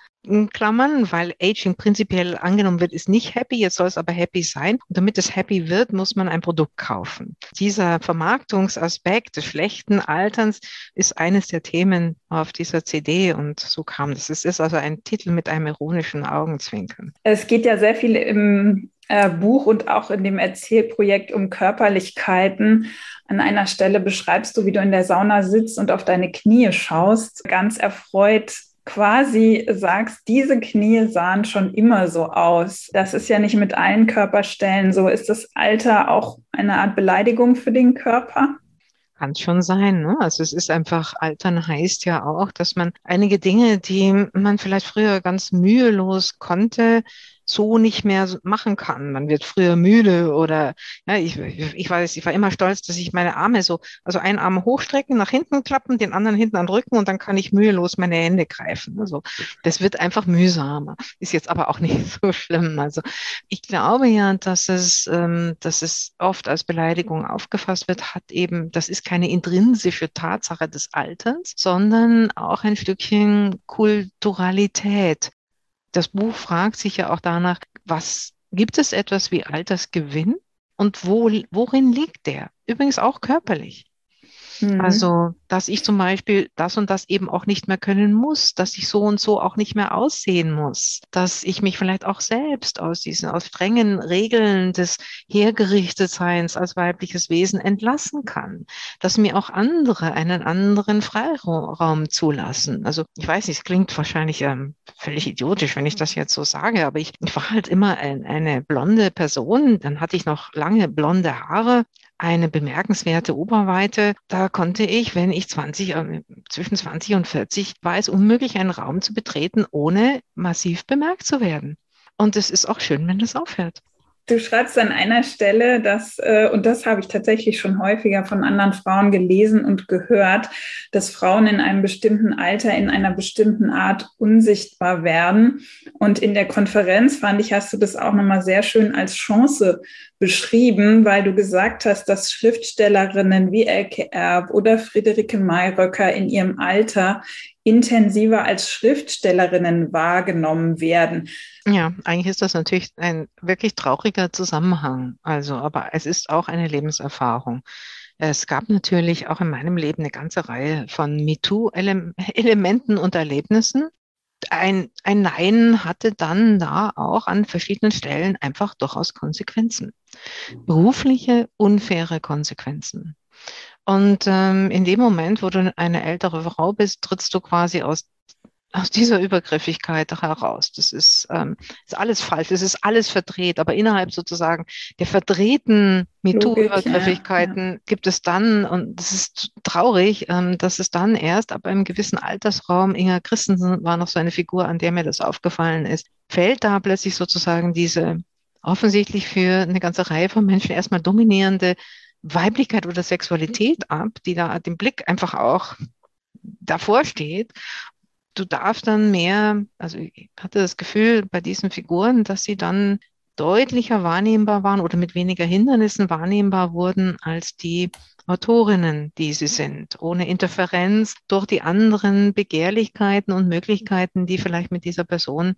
klammern? Weil Aging prinzipiell angenommen wird, ist nicht happy, jetzt soll es aber happy sein. Und damit es happy wird, muss man ein Produkt kaufen. Dieser Vermarktungsaspekt des schlechten Alterns ist eines der Themen auf dieser CD und so kam das. Es ist also ein Titel mit einem ironischen Augenzwinkern. Es geht ja sehr viel im äh, Buch und auch in dem Erzählprojekt um Körperlichkeiten. An einer Stelle beschreibst du, wie du in der Sauna sitzt und auf deine Knie schaust, ganz erfreut quasi sagst, diese Knie sahen schon immer so aus. Das ist ja nicht mit allen Körperstellen so. Ist das Alter auch eine Art Beleidigung für den Körper? Kann schon sein. Ne? Also es ist einfach, altern heißt ja auch, dass man einige Dinge, die man vielleicht früher ganz mühelos konnte, so nicht mehr machen kann. Man wird früher müde oder ja, ich, ich weiß, ich war immer stolz, dass ich meine Arme so, also einen Arm hochstrecken, nach hinten klappen, den anderen hinten an den Rücken und dann kann ich mühelos meine Hände greifen. Also das wird einfach mühsamer. Ist jetzt aber auch (laughs) nicht so schlimm. Also ich glaube ja, dass es, ähm, dass es oft als Beleidigung aufgefasst wird, hat eben, das ist keine intrinsische Tatsache des Alterns, sondern auch ein Stückchen Kulturalität. Das Buch fragt sich ja auch danach, was gibt es etwas wie Altersgewinn und wo, worin liegt der? Übrigens auch körperlich. Mhm. Also, dass ich zum Beispiel das und das eben auch nicht mehr können muss, dass ich so und so auch nicht mehr aussehen muss, dass ich mich vielleicht auch selbst aus diesen, aus strengen Regeln des Hergerichtetseins als weibliches Wesen entlassen kann, dass mir auch andere einen anderen Freiraum zulassen. Also, ich weiß nicht, es klingt wahrscheinlich ähm, völlig idiotisch, wenn ich das jetzt so sage, aber ich, ich war halt immer ein, eine blonde Person, dann hatte ich noch lange blonde Haare, eine bemerkenswerte Oberweite. Da konnte ich, wenn ich 20, äh, zwischen 20 und 40, war es unmöglich, einen Raum zu betreten, ohne massiv bemerkt zu werden. Und es ist auch schön, wenn das aufhört. Du schreibst an einer Stelle, dass, äh, und das habe ich tatsächlich schon häufiger von anderen Frauen gelesen und gehört, dass Frauen in einem bestimmten Alter in einer bestimmten Art unsichtbar werden. Und in der Konferenz fand ich, hast du das auch nochmal sehr schön als Chance beschrieben, weil du gesagt hast, dass Schriftstellerinnen wie Elke Erb oder Friederike Mayröcker in ihrem Alter intensiver als Schriftstellerinnen wahrgenommen werden. Ja, eigentlich ist das natürlich ein wirklich trauriger Zusammenhang. Also, aber es ist auch eine Lebenserfahrung. Es gab natürlich auch in meinem Leben eine ganze Reihe von MeToo-Elementen und Erlebnissen. Ein, ein Nein hatte dann da auch an verschiedenen Stellen einfach durchaus Konsequenzen. Berufliche, unfaire Konsequenzen. Und ähm, in dem Moment, wo du eine ältere Frau bist, trittst du quasi aus, aus dieser Übergriffigkeit heraus. Das ist, ähm, ist alles falsch, das ist alles verdreht, aber innerhalb sozusagen der verdrehten MeToo-Übergriffigkeiten ja, ja. gibt es dann, und das ist traurig, ähm, dass es dann erst ab einem gewissen Altersraum, Inga Christensen war noch so eine Figur, an der mir das aufgefallen ist, fällt da plötzlich sozusagen diese offensichtlich für eine ganze Reihe von Menschen erstmal dominierende Weiblichkeit oder Sexualität ab, die da den Blick einfach auch davor steht. Du darfst dann mehr, also ich hatte das Gefühl bei diesen Figuren, dass sie dann deutlicher wahrnehmbar waren oder mit weniger Hindernissen wahrnehmbar wurden als die Autorinnen, die sie sind, ohne Interferenz durch die anderen Begehrlichkeiten und Möglichkeiten, die vielleicht mit dieser Person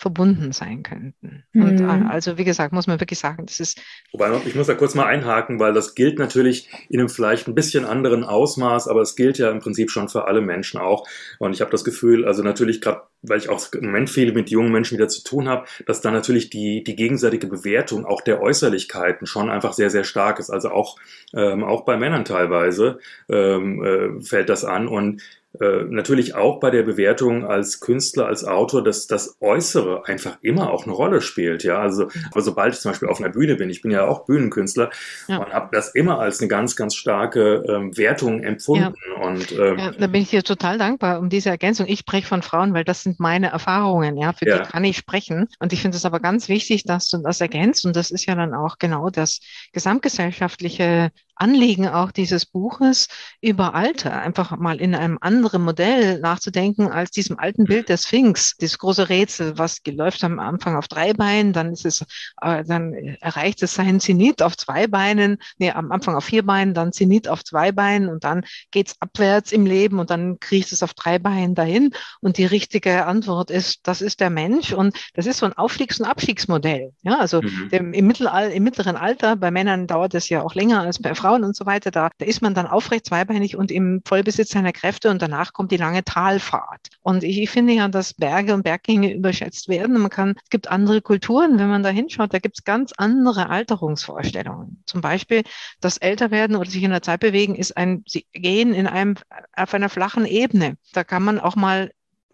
verbunden sein könnten. Mhm. Und äh, also, wie gesagt, muss man wirklich sagen, das ist. Wobei, ich muss da kurz mal einhaken, weil das gilt natürlich in einem vielleicht ein bisschen anderen Ausmaß, aber es gilt ja im Prinzip schon für alle Menschen auch. Und ich habe das Gefühl, also natürlich gerade, weil ich auch im Moment viel mit jungen Menschen wieder zu tun habe, dass da natürlich die, die gegenseitige Bewertung auch der Äußerlichkeiten schon einfach sehr, sehr stark ist. Also auch, ähm, auch bei Männern teilweise ähm, äh, fällt das an. Und äh, natürlich auch bei der Bewertung als Künstler, als Autor, dass das Äußere einfach immer auch eine Rolle spielt. Ja, also aber sobald ich zum Beispiel auf einer Bühne bin, ich bin ja auch Bühnenkünstler ja. und habe das immer als eine ganz, ganz starke ähm, Wertung empfunden. Ja. Und ähm, ja, da bin ich dir total dankbar um diese Ergänzung. Ich spreche von Frauen, weil das sind meine Erfahrungen. Ja, für die kann ich sprechen. Und ich finde es aber ganz wichtig, dass du das ergänzt. Und das ist ja dann auch genau das gesamtgesellschaftliche Anliegen auch dieses Buches über Alter, einfach mal in einem anderen Modell nachzudenken als diesem alten Bild der Sphinx, dieses große Rätsel, was läuft am Anfang auf drei Beinen, dann ist es, äh, dann erreicht es seinen Zenit auf zwei Beinen, nee, am Anfang auf vier Beinen, dann Zenit auf zwei Beinen und dann geht's abwärts im Leben und dann kriecht es auf drei Beinen dahin. Und die richtige Antwort ist, das ist der Mensch und das ist so ein Aufstiegs- und Abstiegsmodell. Ja, also mhm. dem, im, Mittelal im mittleren Alter, bei Männern dauert es ja auch länger als bei Frauen, und so weiter, da, da ist man dann aufrecht zweibeinig und im Vollbesitz seiner Kräfte und danach kommt die lange Talfahrt. Und ich, finde ja, dass Berge und Berggänge überschätzt werden. Man kann, es gibt andere Kulturen, wenn man da hinschaut, da gibt es ganz andere Alterungsvorstellungen. Zum Beispiel das Älterwerden oder sich in der Zeit bewegen ist ein, sie gehen in einem, auf einer flachen Ebene. Da kann man auch mal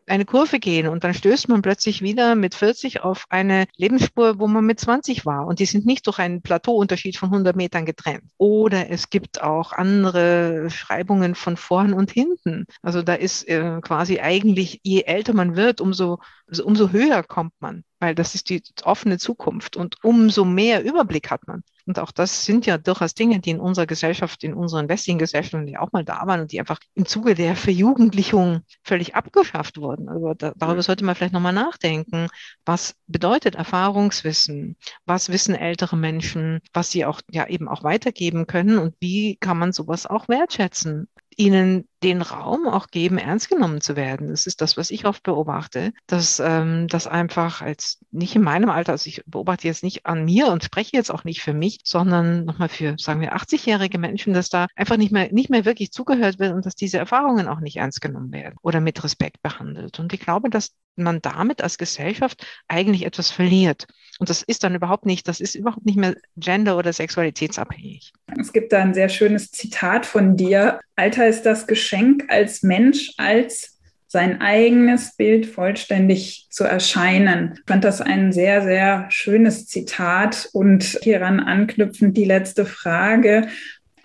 eine Kurve gehen und dann stößt man plötzlich wieder mit 40 auf eine Lebensspur, wo man mit 20 war. Und die sind nicht durch einen Plateauunterschied von 100 Metern getrennt. Oder es gibt auch andere Schreibungen von vorn und hinten. Also da ist äh, quasi eigentlich, je älter man wird, umso, also umso höher kommt man, weil das ist die offene Zukunft und umso mehr Überblick hat man. Und auch das sind ja durchaus Dinge, die in unserer Gesellschaft, in unseren westlichen Gesellschaften ja auch mal da waren und die einfach im Zuge der Verjugendlichung völlig abgeschafft wurden. Also da, darüber sollte man vielleicht nochmal nachdenken. Was bedeutet Erfahrungswissen? Was wissen ältere Menschen, was sie auch ja eben auch weitergeben können und wie kann man sowas auch wertschätzen? Ihnen den Raum auch geben, ernst genommen zu werden. Das ist das, was ich oft beobachte, dass ähm, das einfach als nicht in meinem Alter, also ich beobachte jetzt nicht an mir und spreche jetzt auch nicht für mich, sondern nochmal für, sagen wir, 80-jährige Menschen, dass da einfach nicht mehr, nicht mehr wirklich zugehört wird und dass diese Erfahrungen auch nicht ernst genommen werden oder mit Respekt behandelt. Und ich glaube, dass man damit als Gesellschaft eigentlich etwas verliert. Und das ist dann überhaupt nicht, das ist überhaupt nicht mehr gender- oder sexualitätsabhängig. Es gibt da ein sehr schönes Zitat von dir. Alter ist das Geschenk als Mensch, als sein eigenes Bild vollständig zu erscheinen. Ich fand das ein sehr, sehr schönes Zitat und hieran anknüpfend die letzte Frage.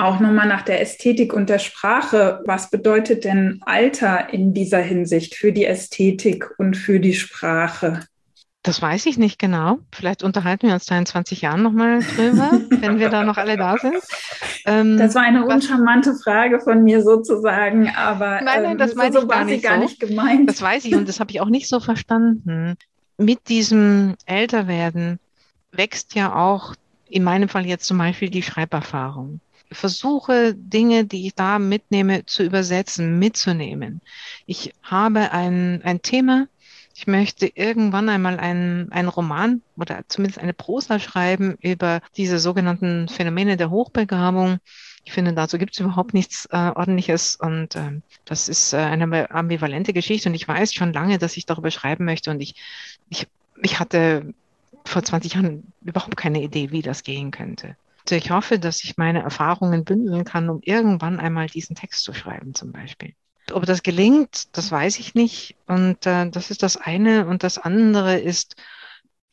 Auch nochmal nach der Ästhetik und der Sprache. Was bedeutet denn Alter in dieser Hinsicht für die Ästhetik und für die Sprache? Das weiß ich nicht genau. Vielleicht unterhalten wir uns da in 20 Jahren nochmal drüber, (laughs) wenn wir da noch alle da sind. Ähm, das war eine uncharmante Frage von mir sozusagen, aber nein, nein, ähm, das meine so ich gar nicht, gar nicht gemeint. Das weiß ich und das habe ich auch nicht so verstanden. Mit diesem Älterwerden wächst ja auch in meinem Fall jetzt zum Beispiel die Schreiberfahrung. Versuche Dinge, die ich da mitnehme, zu übersetzen, mitzunehmen. Ich habe ein, ein Thema, ich möchte irgendwann einmal einen, einen Roman oder zumindest eine Prosa schreiben über diese sogenannten Phänomene der Hochbegabung. Ich finde, dazu gibt es überhaupt nichts äh, Ordentliches und äh, das ist äh, eine ambivalente Geschichte und ich weiß schon lange, dass ich darüber schreiben möchte und ich, ich, ich hatte vor 20 Jahren überhaupt keine Idee, wie das gehen könnte. Also ich hoffe, dass ich meine Erfahrungen bündeln kann, um irgendwann einmal diesen Text zu schreiben, zum Beispiel. Ob das gelingt, das weiß ich nicht. Und äh, das ist das eine. Und das andere ist,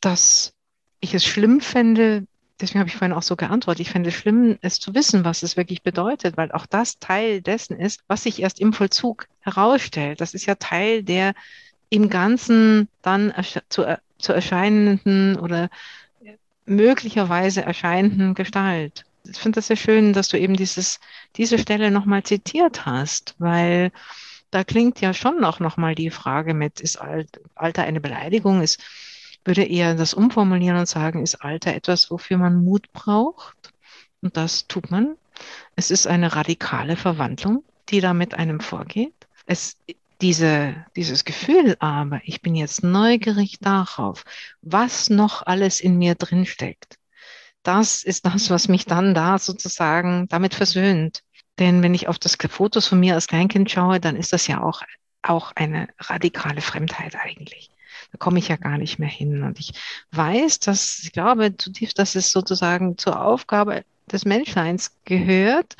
dass ich es schlimm fände, deswegen habe ich vorhin auch so geantwortet, ich fände es schlimm, es zu wissen, was es wirklich bedeutet, weil auch das Teil dessen ist, was sich erst im Vollzug herausstellt. Das ist ja Teil der im Ganzen dann zu, zu erscheinenden oder möglicherweise erscheinenden Gestalt ich finde das sehr schön, dass du eben dieses, diese Stelle nochmal zitiert hast, weil da klingt ja schon auch nochmal die Frage mit, ist Alter eine Beleidigung? Ist, würde eher das umformulieren und sagen, ist Alter etwas, wofür man Mut braucht? Und das tut man. Es ist eine radikale Verwandlung, die da mit einem vorgeht. Es, diese, dieses Gefühl aber, ich bin jetzt neugierig darauf, was noch alles in mir drinsteckt. Das ist das, was mich dann da sozusagen damit versöhnt. Denn wenn ich auf das Fotos von mir als Kleinkind schaue, dann ist das ja auch, auch eine radikale Fremdheit eigentlich. Da komme ich ja gar nicht mehr hin. Und ich weiß, dass, ich glaube zutiefst, dass es sozusagen zur Aufgabe des Menschseins gehört,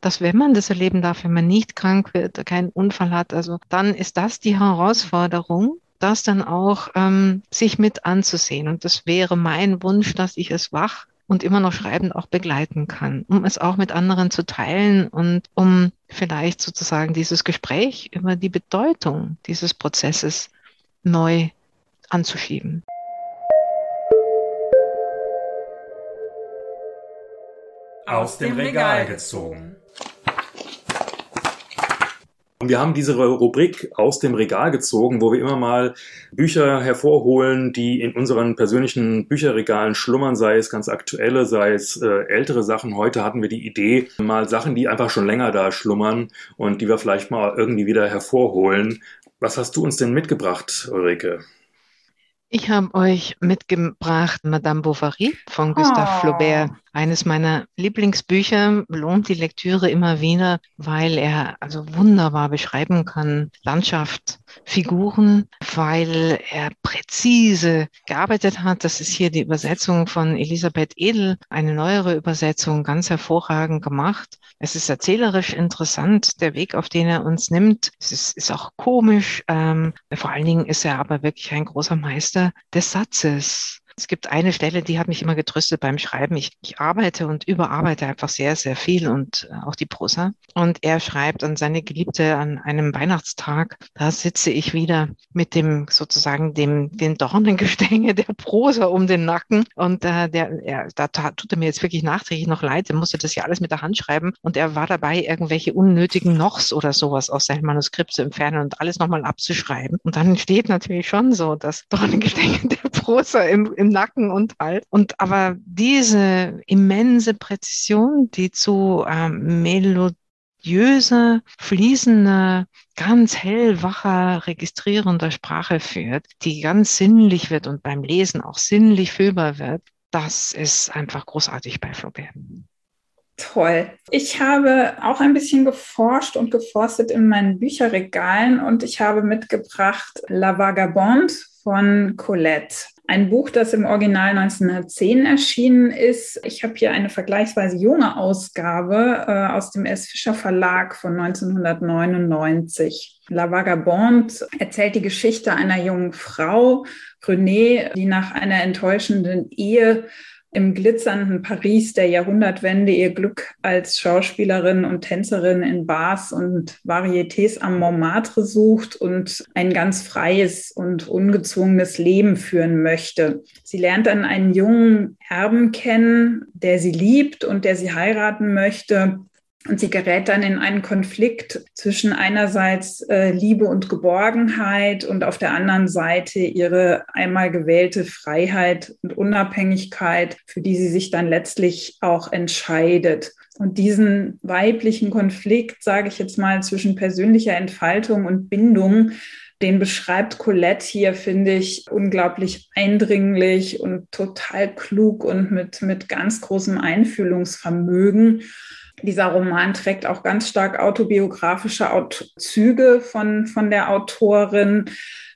dass wenn man das erleben darf, wenn man nicht krank wird, keinen Unfall hat, also dann ist das die Herausforderung, das dann auch ähm, sich mit anzusehen. Und das wäre mein Wunsch, dass ich es wach und immer noch schreibend auch begleiten kann, um es auch mit anderen zu teilen und um vielleicht sozusagen dieses Gespräch über die Bedeutung dieses Prozesses neu anzuschieben. Aus dem Regal gezogen. Wir haben diese Rubrik aus dem Regal gezogen, wo wir immer mal Bücher hervorholen, die in unseren persönlichen Bücherregalen schlummern, sei es ganz aktuelle, sei es äh, ältere Sachen. Heute hatten wir die Idee, mal Sachen, die einfach schon länger da schlummern und die wir vielleicht mal irgendwie wieder hervorholen. Was hast du uns denn mitgebracht, Ulrike? Ich habe euch mitgebracht Madame Bovary von Gustave oh. Flaubert. Eines meiner Lieblingsbücher lohnt die Lektüre immer wieder, weil er also wunderbar beschreiben kann Landschaft, Figuren, weil er präzise gearbeitet hat. Das ist hier die Übersetzung von Elisabeth Edel, eine neuere Übersetzung, ganz hervorragend gemacht. Es ist erzählerisch interessant, der Weg, auf den er uns nimmt. Es ist, ist auch komisch. Ähm, vor allen Dingen ist er aber wirklich ein großer Meister des Satzes. Es gibt eine Stelle, die hat mich immer getröstet beim Schreiben. Ich, ich arbeite und überarbeite einfach sehr, sehr viel und äh, auch die Prosa. Und er schreibt an seine Geliebte an einem Weihnachtstag, da sitze ich wieder mit dem sozusagen dem, den Dornengestänge der Prosa um den Nacken. Und äh, der, er, da tut er mir jetzt wirklich nachträglich noch leid. Er musste das ja alles mit der Hand schreiben und er war dabei, irgendwelche unnötigen Nochs oder sowas aus seinem Manuskript zu entfernen und alles nochmal abzuschreiben. Und dann steht natürlich schon so das Dornengestänge der Prosa im, im Nacken und Hals. Und aber diese immense Präzision, die zu ähm, melodiöser, fließender, ganz hellwacher, registrierender Sprache führt, die ganz sinnlich wird und beim Lesen auch sinnlich fühlbar wird, das ist einfach großartig bei Flaubert. Toll. Ich habe auch ein bisschen geforscht und geforstet in meinen Bücherregalen und ich habe mitgebracht La Vagabonde von Colette. Ein Buch, das im Original 1910 erschienen ist. Ich habe hier eine vergleichsweise junge Ausgabe äh, aus dem S. Fischer Verlag von 1999. La Vagabonde erzählt die Geschichte einer jungen Frau, Renée, die nach einer enttäuschenden Ehe im glitzernden Paris der Jahrhundertwende ihr Glück als Schauspielerin und Tänzerin in Bars und Varietés am Montmartre sucht und ein ganz freies und ungezwungenes Leben führen möchte. Sie lernt dann einen jungen Erben kennen, der sie liebt und der sie heiraten möchte. Und sie gerät dann in einen Konflikt zwischen einerseits äh, Liebe und Geborgenheit und auf der anderen Seite ihre einmal gewählte Freiheit und Unabhängigkeit, für die sie sich dann letztlich auch entscheidet. Und diesen weiblichen Konflikt, sage ich jetzt mal, zwischen persönlicher Entfaltung und Bindung, den beschreibt Colette hier, finde ich, unglaublich eindringlich und total klug und mit, mit ganz großem Einfühlungsvermögen. Dieser Roman trägt auch ganz stark autobiografische Züge von, von der Autorin.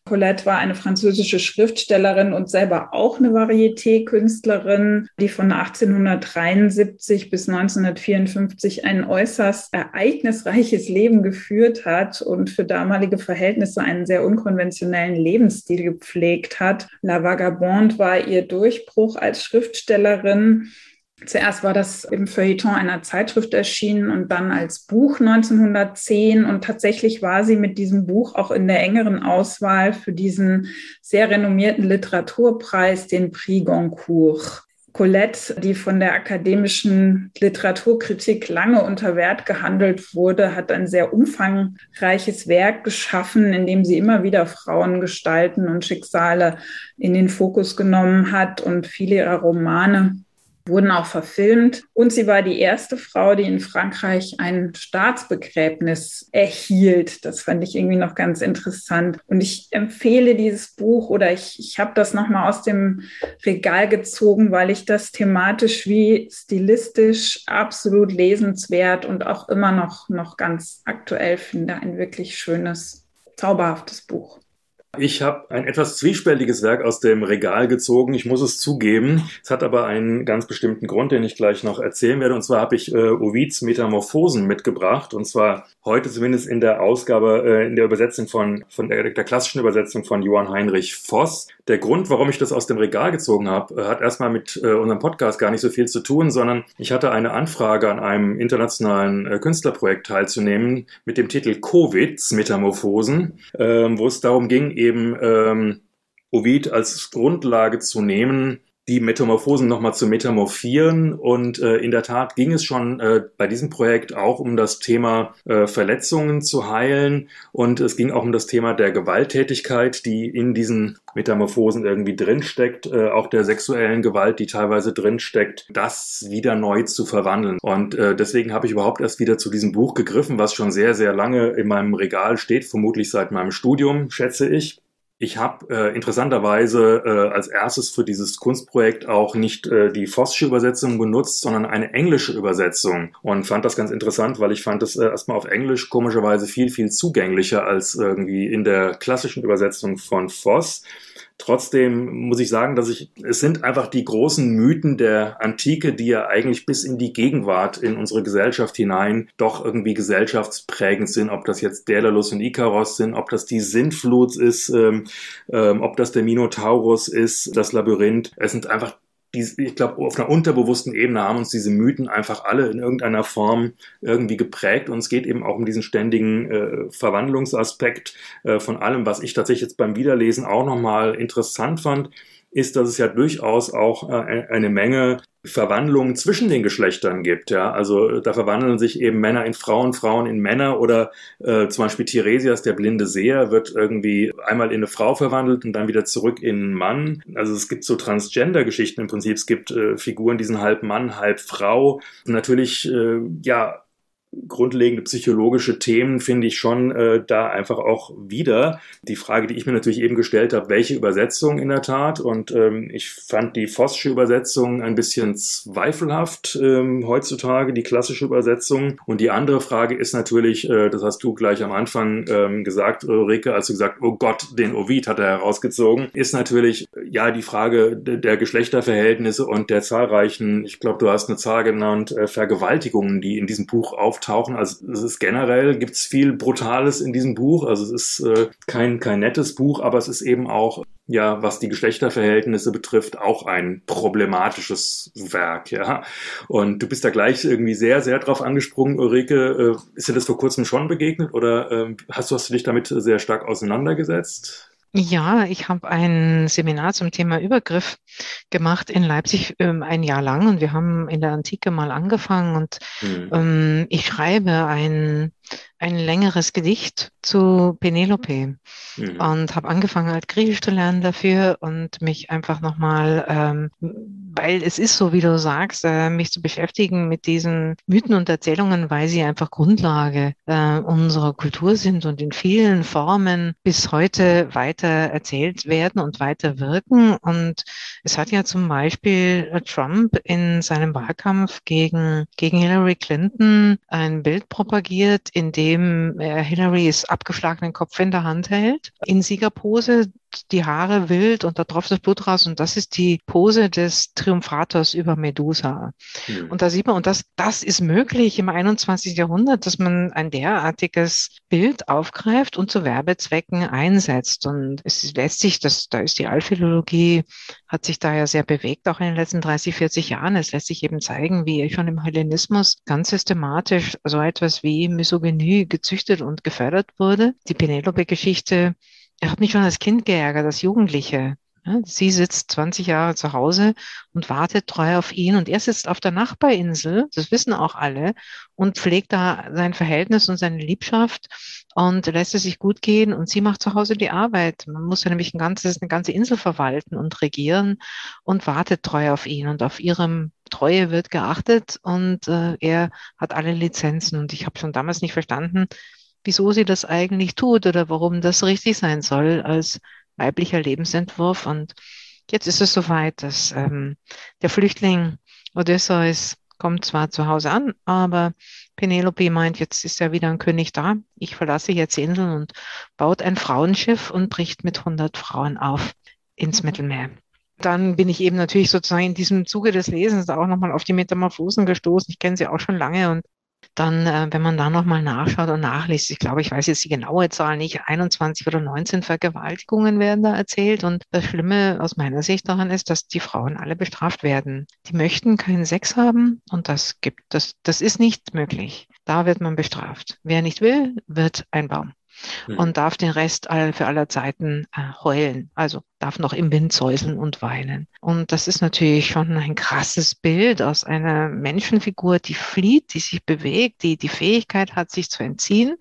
Colette war eine französische Schriftstellerin und selber auch eine Varieté-Künstlerin, die von 1873 bis 1954 ein äußerst ereignisreiches Leben geführt hat und für damalige Verhältnisse einen sehr unkonventionellen Lebensstil gepflegt hat. La Vagabonde war ihr Durchbruch als Schriftstellerin. Zuerst war das im Feuilleton einer Zeitschrift erschienen und dann als Buch 1910. Und tatsächlich war sie mit diesem Buch auch in der engeren Auswahl für diesen sehr renommierten Literaturpreis, den Prix Goncourt. Colette, die von der akademischen Literaturkritik lange unter Wert gehandelt wurde, hat ein sehr umfangreiches Werk geschaffen, in dem sie immer wieder Frauengestalten und Schicksale in den Fokus genommen hat und viele ihrer Romane wurden auch verfilmt. Und sie war die erste Frau, die in Frankreich ein Staatsbegräbnis erhielt. Das fand ich irgendwie noch ganz interessant. Und ich empfehle dieses Buch oder ich, ich habe das nochmal aus dem Regal gezogen, weil ich das thematisch wie stilistisch absolut lesenswert und auch immer noch, noch ganz aktuell finde. Ein wirklich schönes, zauberhaftes Buch. Ich habe ein etwas zwiespältiges Werk aus dem Regal gezogen. Ich muss es zugeben. Es hat aber einen ganz bestimmten Grund, den ich gleich noch erzählen werde. Und zwar habe ich äh, Ovids Metamorphosen mitgebracht. Und zwar heute zumindest in der Ausgabe, äh, in der Übersetzung von, von der, der klassischen Übersetzung von Johann Heinrich Voss. Der Grund, warum ich das aus dem Regal gezogen habe, äh, hat erstmal mit äh, unserem Podcast gar nicht so viel zu tun, sondern ich hatte eine Anfrage an einem internationalen äh, Künstlerprojekt teilzunehmen mit dem Titel Covids Metamorphosen, ähm, wo es darum ging, eben ähm, Ovid als Grundlage zu nehmen, die Metamorphosen nochmal zu metamorphieren. Und äh, in der Tat ging es schon äh, bei diesem Projekt auch um das Thema äh, Verletzungen zu heilen. Und es ging auch um das Thema der Gewalttätigkeit, die in diesen Metamorphosen irgendwie drinsteckt, äh, auch der sexuellen Gewalt, die teilweise drinsteckt, das wieder neu zu verwandeln. Und äh, deswegen habe ich überhaupt erst wieder zu diesem Buch gegriffen, was schon sehr, sehr lange in meinem Regal steht, vermutlich seit meinem Studium, schätze ich. Ich habe äh, interessanterweise äh, als erstes für dieses Kunstprojekt auch nicht äh, die Voss'sche Übersetzung benutzt, sondern eine englische Übersetzung und fand das ganz interessant, weil ich fand es äh, erstmal auf Englisch komischerweise viel, viel zugänglicher als irgendwie in der klassischen Übersetzung von Voss. Trotzdem muss ich sagen, dass ich, es sind einfach die großen Mythen der Antike, die ja eigentlich bis in die Gegenwart in unsere Gesellschaft hinein doch irgendwie gesellschaftsprägend sind. Ob das jetzt Daedalus und Ikaros sind, ob das die Sintflut ist, ähm, ähm, ob das der Minotaurus ist, das Labyrinth. Es sind einfach ich glaube, auf einer unterbewussten Ebene haben uns diese Mythen einfach alle in irgendeiner Form irgendwie geprägt. Und es geht eben auch um diesen ständigen äh, Verwandlungsaspekt äh, von allem, was ich tatsächlich jetzt beim Wiederlesen auch nochmal interessant fand ist, dass es ja durchaus auch äh, eine Menge Verwandlungen zwischen den Geschlechtern gibt. Ja, also da verwandeln sich eben Männer in Frauen, Frauen in Männer oder äh, zum Beispiel Tiresias, der blinde Seher, wird irgendwie einmal in eine Frau verwandelt und dann wieder zurück in einen Mann. Also es gibt so Transgender-Geschichten im Prinzip. Es gibt äh, Figuren, die sind halb Mann, halb Frau. Natürlich, äh, ja, grundlegende psychologische Themen finde ich schon äh, da einfach auch wieder. Die Frage, die ich mir natürlich eben gestellt habe, welche Übersetzung in der Tat? Und ähm, ich fand die Voss'sche Übersetzung ein bisschen zweifelhaft ähm, heutzutage, die klassische Übersetzung. Und die andere Frage ist natürlich, äh, das hast du gleich am Anfang ähm, gesagt, Ulrike, als du gesagt, oh Gott, den Ovid hat er herausgezogen, ist natürlich ja die Frage der Geschlechterverhältnisse und der zahlreichen, ich glaube, du hast eine Zahl genannt, äh, Vergewaltigungen, die in diesem Buch auf auftauchen. Also es ist generell gibt es viel Brutales in diesem Buch. Also es ist äh, kein kein nettes Buch, aber es ist eben auch ja, was die Geschlechterverhältnisse betrifft, auch ein problematisches Werk, ja. Und du bist da gleich irgendwie sehr, sehr drauf angesprungen, Ulrike. Äh, ist dir das vor kurzem schon begegnet oder äh, hast, du, hast du dich damit sehr stark auseinandergesetzt? Ja, ich habe ein Seminar zum Thema Übergriff gemacht in Leipzig ähm, ein Jahr lang und wir haben in der Antike mal angefangen und mhm. ähm, ich schreibe ein ein längeres Gedicht zu Penelope mhm. und habe angefangen, halt Griechisch zu lernen dafür und mich einfach nochmal, ähm, weil es ist so, wie du sagst, äh, mich zu beschäftigen mit diesen Mythen und Erzählungen, weil sie einfach Grundlage äh, unserer Kultur sind und in vielen Formen bis heute weiter erzählt werden und weiter wirken. Und es hat ja zum Beispiel äh, Trump in seinem Wahlkampf gegen, gegen Hillary Clinton ein Bild propagiert, in dem er Hillarys abgeschlagenen Kopf in der Hand hält, in Siegerpose, die Haare wild und da tropft das Blut raus und das ist die Pose des Triumphators über Medusa. Mhm. Und da sieht man, und das, das ist möglich im 21. Jahrhundert, dass man ein derartiges Bild aufgreift und zu Werbezwecken einsetzt. Und es lässt sich, das, da ist die Allphilologie, hat sich da ja sehr bewegt, auch in den letzten 30, 40 Jahren. Es lässt sich eben zeigen, wie schon im Hellenismus ganz systematisch so etwas wie Misogynie gezüchtet und gefördert wurde. Die Penelope-Geschichte er hat mich schon als Kind geärgert, als Jugendliche. Sie sitzt 20 Jahre zu Hause und wartet treu auf ihn und er sitzt auf der Nachbarinsel, das wissen auch alle, und pflegt da sein Verhältnis und seine Liebschaft und lässt es sich gut gehen und sie macht zu Hause die Arbeit. Man muss ja nämlich ein ganzes, eine ganze Insel verwalten und regieren und wartet treu auf ihn und auf ihrem Treue wird geachtet und äh, er hat alle Lizenzen und ich habe schon damals nicht verstanden, wieso sie das eigentlich tut oder warum das richtig sein soll als weiblicher Lebensentwurf. Und jetzt ist es soweit, dass ähm, der Flüchtling Odysseus kommt zwar zu Hause an, aber Penelope meint, jetzt ist ja wieder ein König da. Ich verlasse jetzt die Insel und baut ein Frauenschiff und bricht mit 100 Frauen auf ins Mittelmeer. Dann bin ich eben natürlich sozusagen in diesem Zuge des Lesens auch nochmal auf die Metamorphosen gestoßen. Ich kenne sie auch schon lange und dann, äh, wenn man da nochmal nachschaut und nachliest, ich glaube, ich weiß jetzt die genaue Zahl nicht, 21 oder 19 Vergewaltigungen werden da erzählt. Und das Schlimme aus meiner Sicht daran ist, dass die Frauen alle bestraft werden. Die möchten keinen Sex haben und das gibt, das, das ist nicht möglich. Da wird man bestraft. Wer nicht will, wird ein Baum mhm. und darf den Rest für aller Zeiten äh, heulen. Also darf noch im Wind säuseln und weinen. Und das ist natürlich schon ein krasses Bild aus einer Menschenfigur, die flieht, die sich bewegt, die die Fähigkeit hat, sich zu entziehen,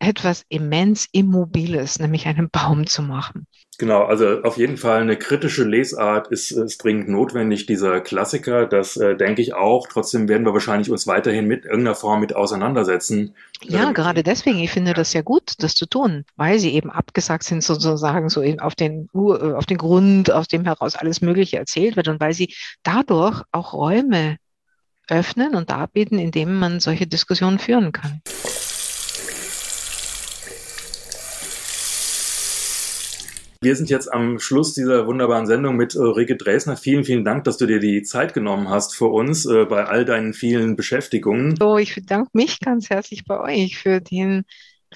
etwas immens Immobiles, nämlich einen Baum zu machen. Genau, also auf jeden Fall eine kritische Lesart ist, ist dringend notwendig, dieser Klassiker. Das äh, denke ich auch. Trotzdem werden wir wahrscheinlich uns weiterhin mit irgendeiner Form mit auseinandersetzen. Ja, ähm, gerade deswegen. Ich finde das ja gut, das zu tun, weil sie eben abgesagt sind sozusagen so auf den, äh, auf den Grund, aus dem heraus alles Mögliche erzählt wird und weil sie dadurch auch Räume öffnen und darbieten, in denen man solche Diskussionen führen kann. Wir sind jetzt am Schluss dieser wunderbaren Sendung mit Ulrike Dresner. Vielen, vielen Dank, dass du dir die Zeit genommen hast für uns äh, bei all deinen vielen Beschäftigungen. So, ich bedanke mich ganz herzlich bei euch für den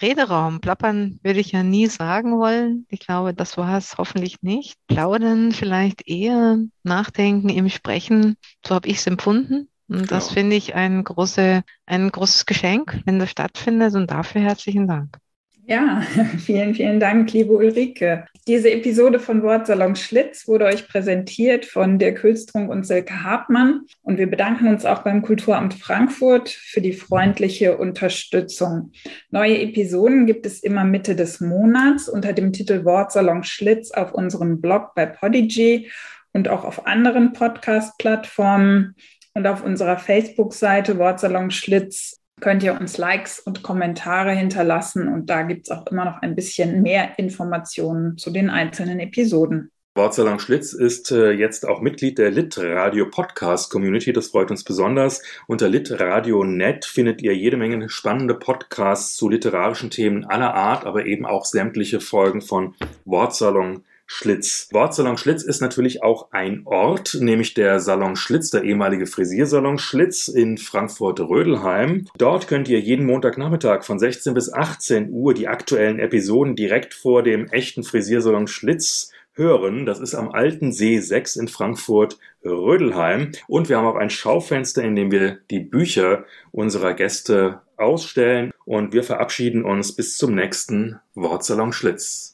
Rederaum. Plappern würde ich ja nie sagen wollen. Ich glaube, das war es hoffentlich nicht. Plaudern vielleicht eher, nachdenken im Sprechen. So habe ich es empfunden. Und das genau. finde ich ein, große, ein großes Geschenk, wenn das stattfindet. Und dafür herzlichen Dank. Ja, (laughs) vielen, vielen Dank, liebe Ulrike. Diese Episode von Wortsalon Schlitz wurde euch präsentiert von Dirk Hülstrunk und Silke Hartmann. Und wir bedanken uns auch beim Kulturamt Frankfurt für die freundliche Unterstützung. Neue Episoden gibt es immer Mitte des Monats unter dem Titel Wortsalon Schlitz auf unserem Blog bei Podigy und auch auf anderen Podcast-Plattformen und auf unserer Facebook-Seite Wortsalon Schlitz könnt ihr uns Likes und Kommentare hinterlassen und da gibt es auch immer noch ein bisschen mehr Informationen zu den einzelnen Episoden. Wortsalang Schlitz ist äh, jetzt auch Mitglied der Litradio Podcast Community. Das freut uns besonders. Unter litradio.net findet ihr jede Menge spannende Podcasts zu literarischen Themen aller Art, aber eben auch sämtliche Folgen von Wortsalon Schlitz. Wortsalon Schlitz ist natürlich auch ein Ort, nämlich der Salon Schlitz, der ehemalige Frisiersalon Schlitz in Frankfurt-Rödelheim. Dort könnt ihr jeden Montagnachmittag von 16 bis 18 Uhr die aktuellen Episoden direkt vor dem echten Frisiersalon Schlitz hören. Das ist am Alten See 6 in Frankfurt Rödelheim. Und wir haben auch ein Schaufenster, in dem wir die Bücher unserer Gäste ausstellen. Und wir verabschieden uns bis zum nächsten Wortsalon Schlitz.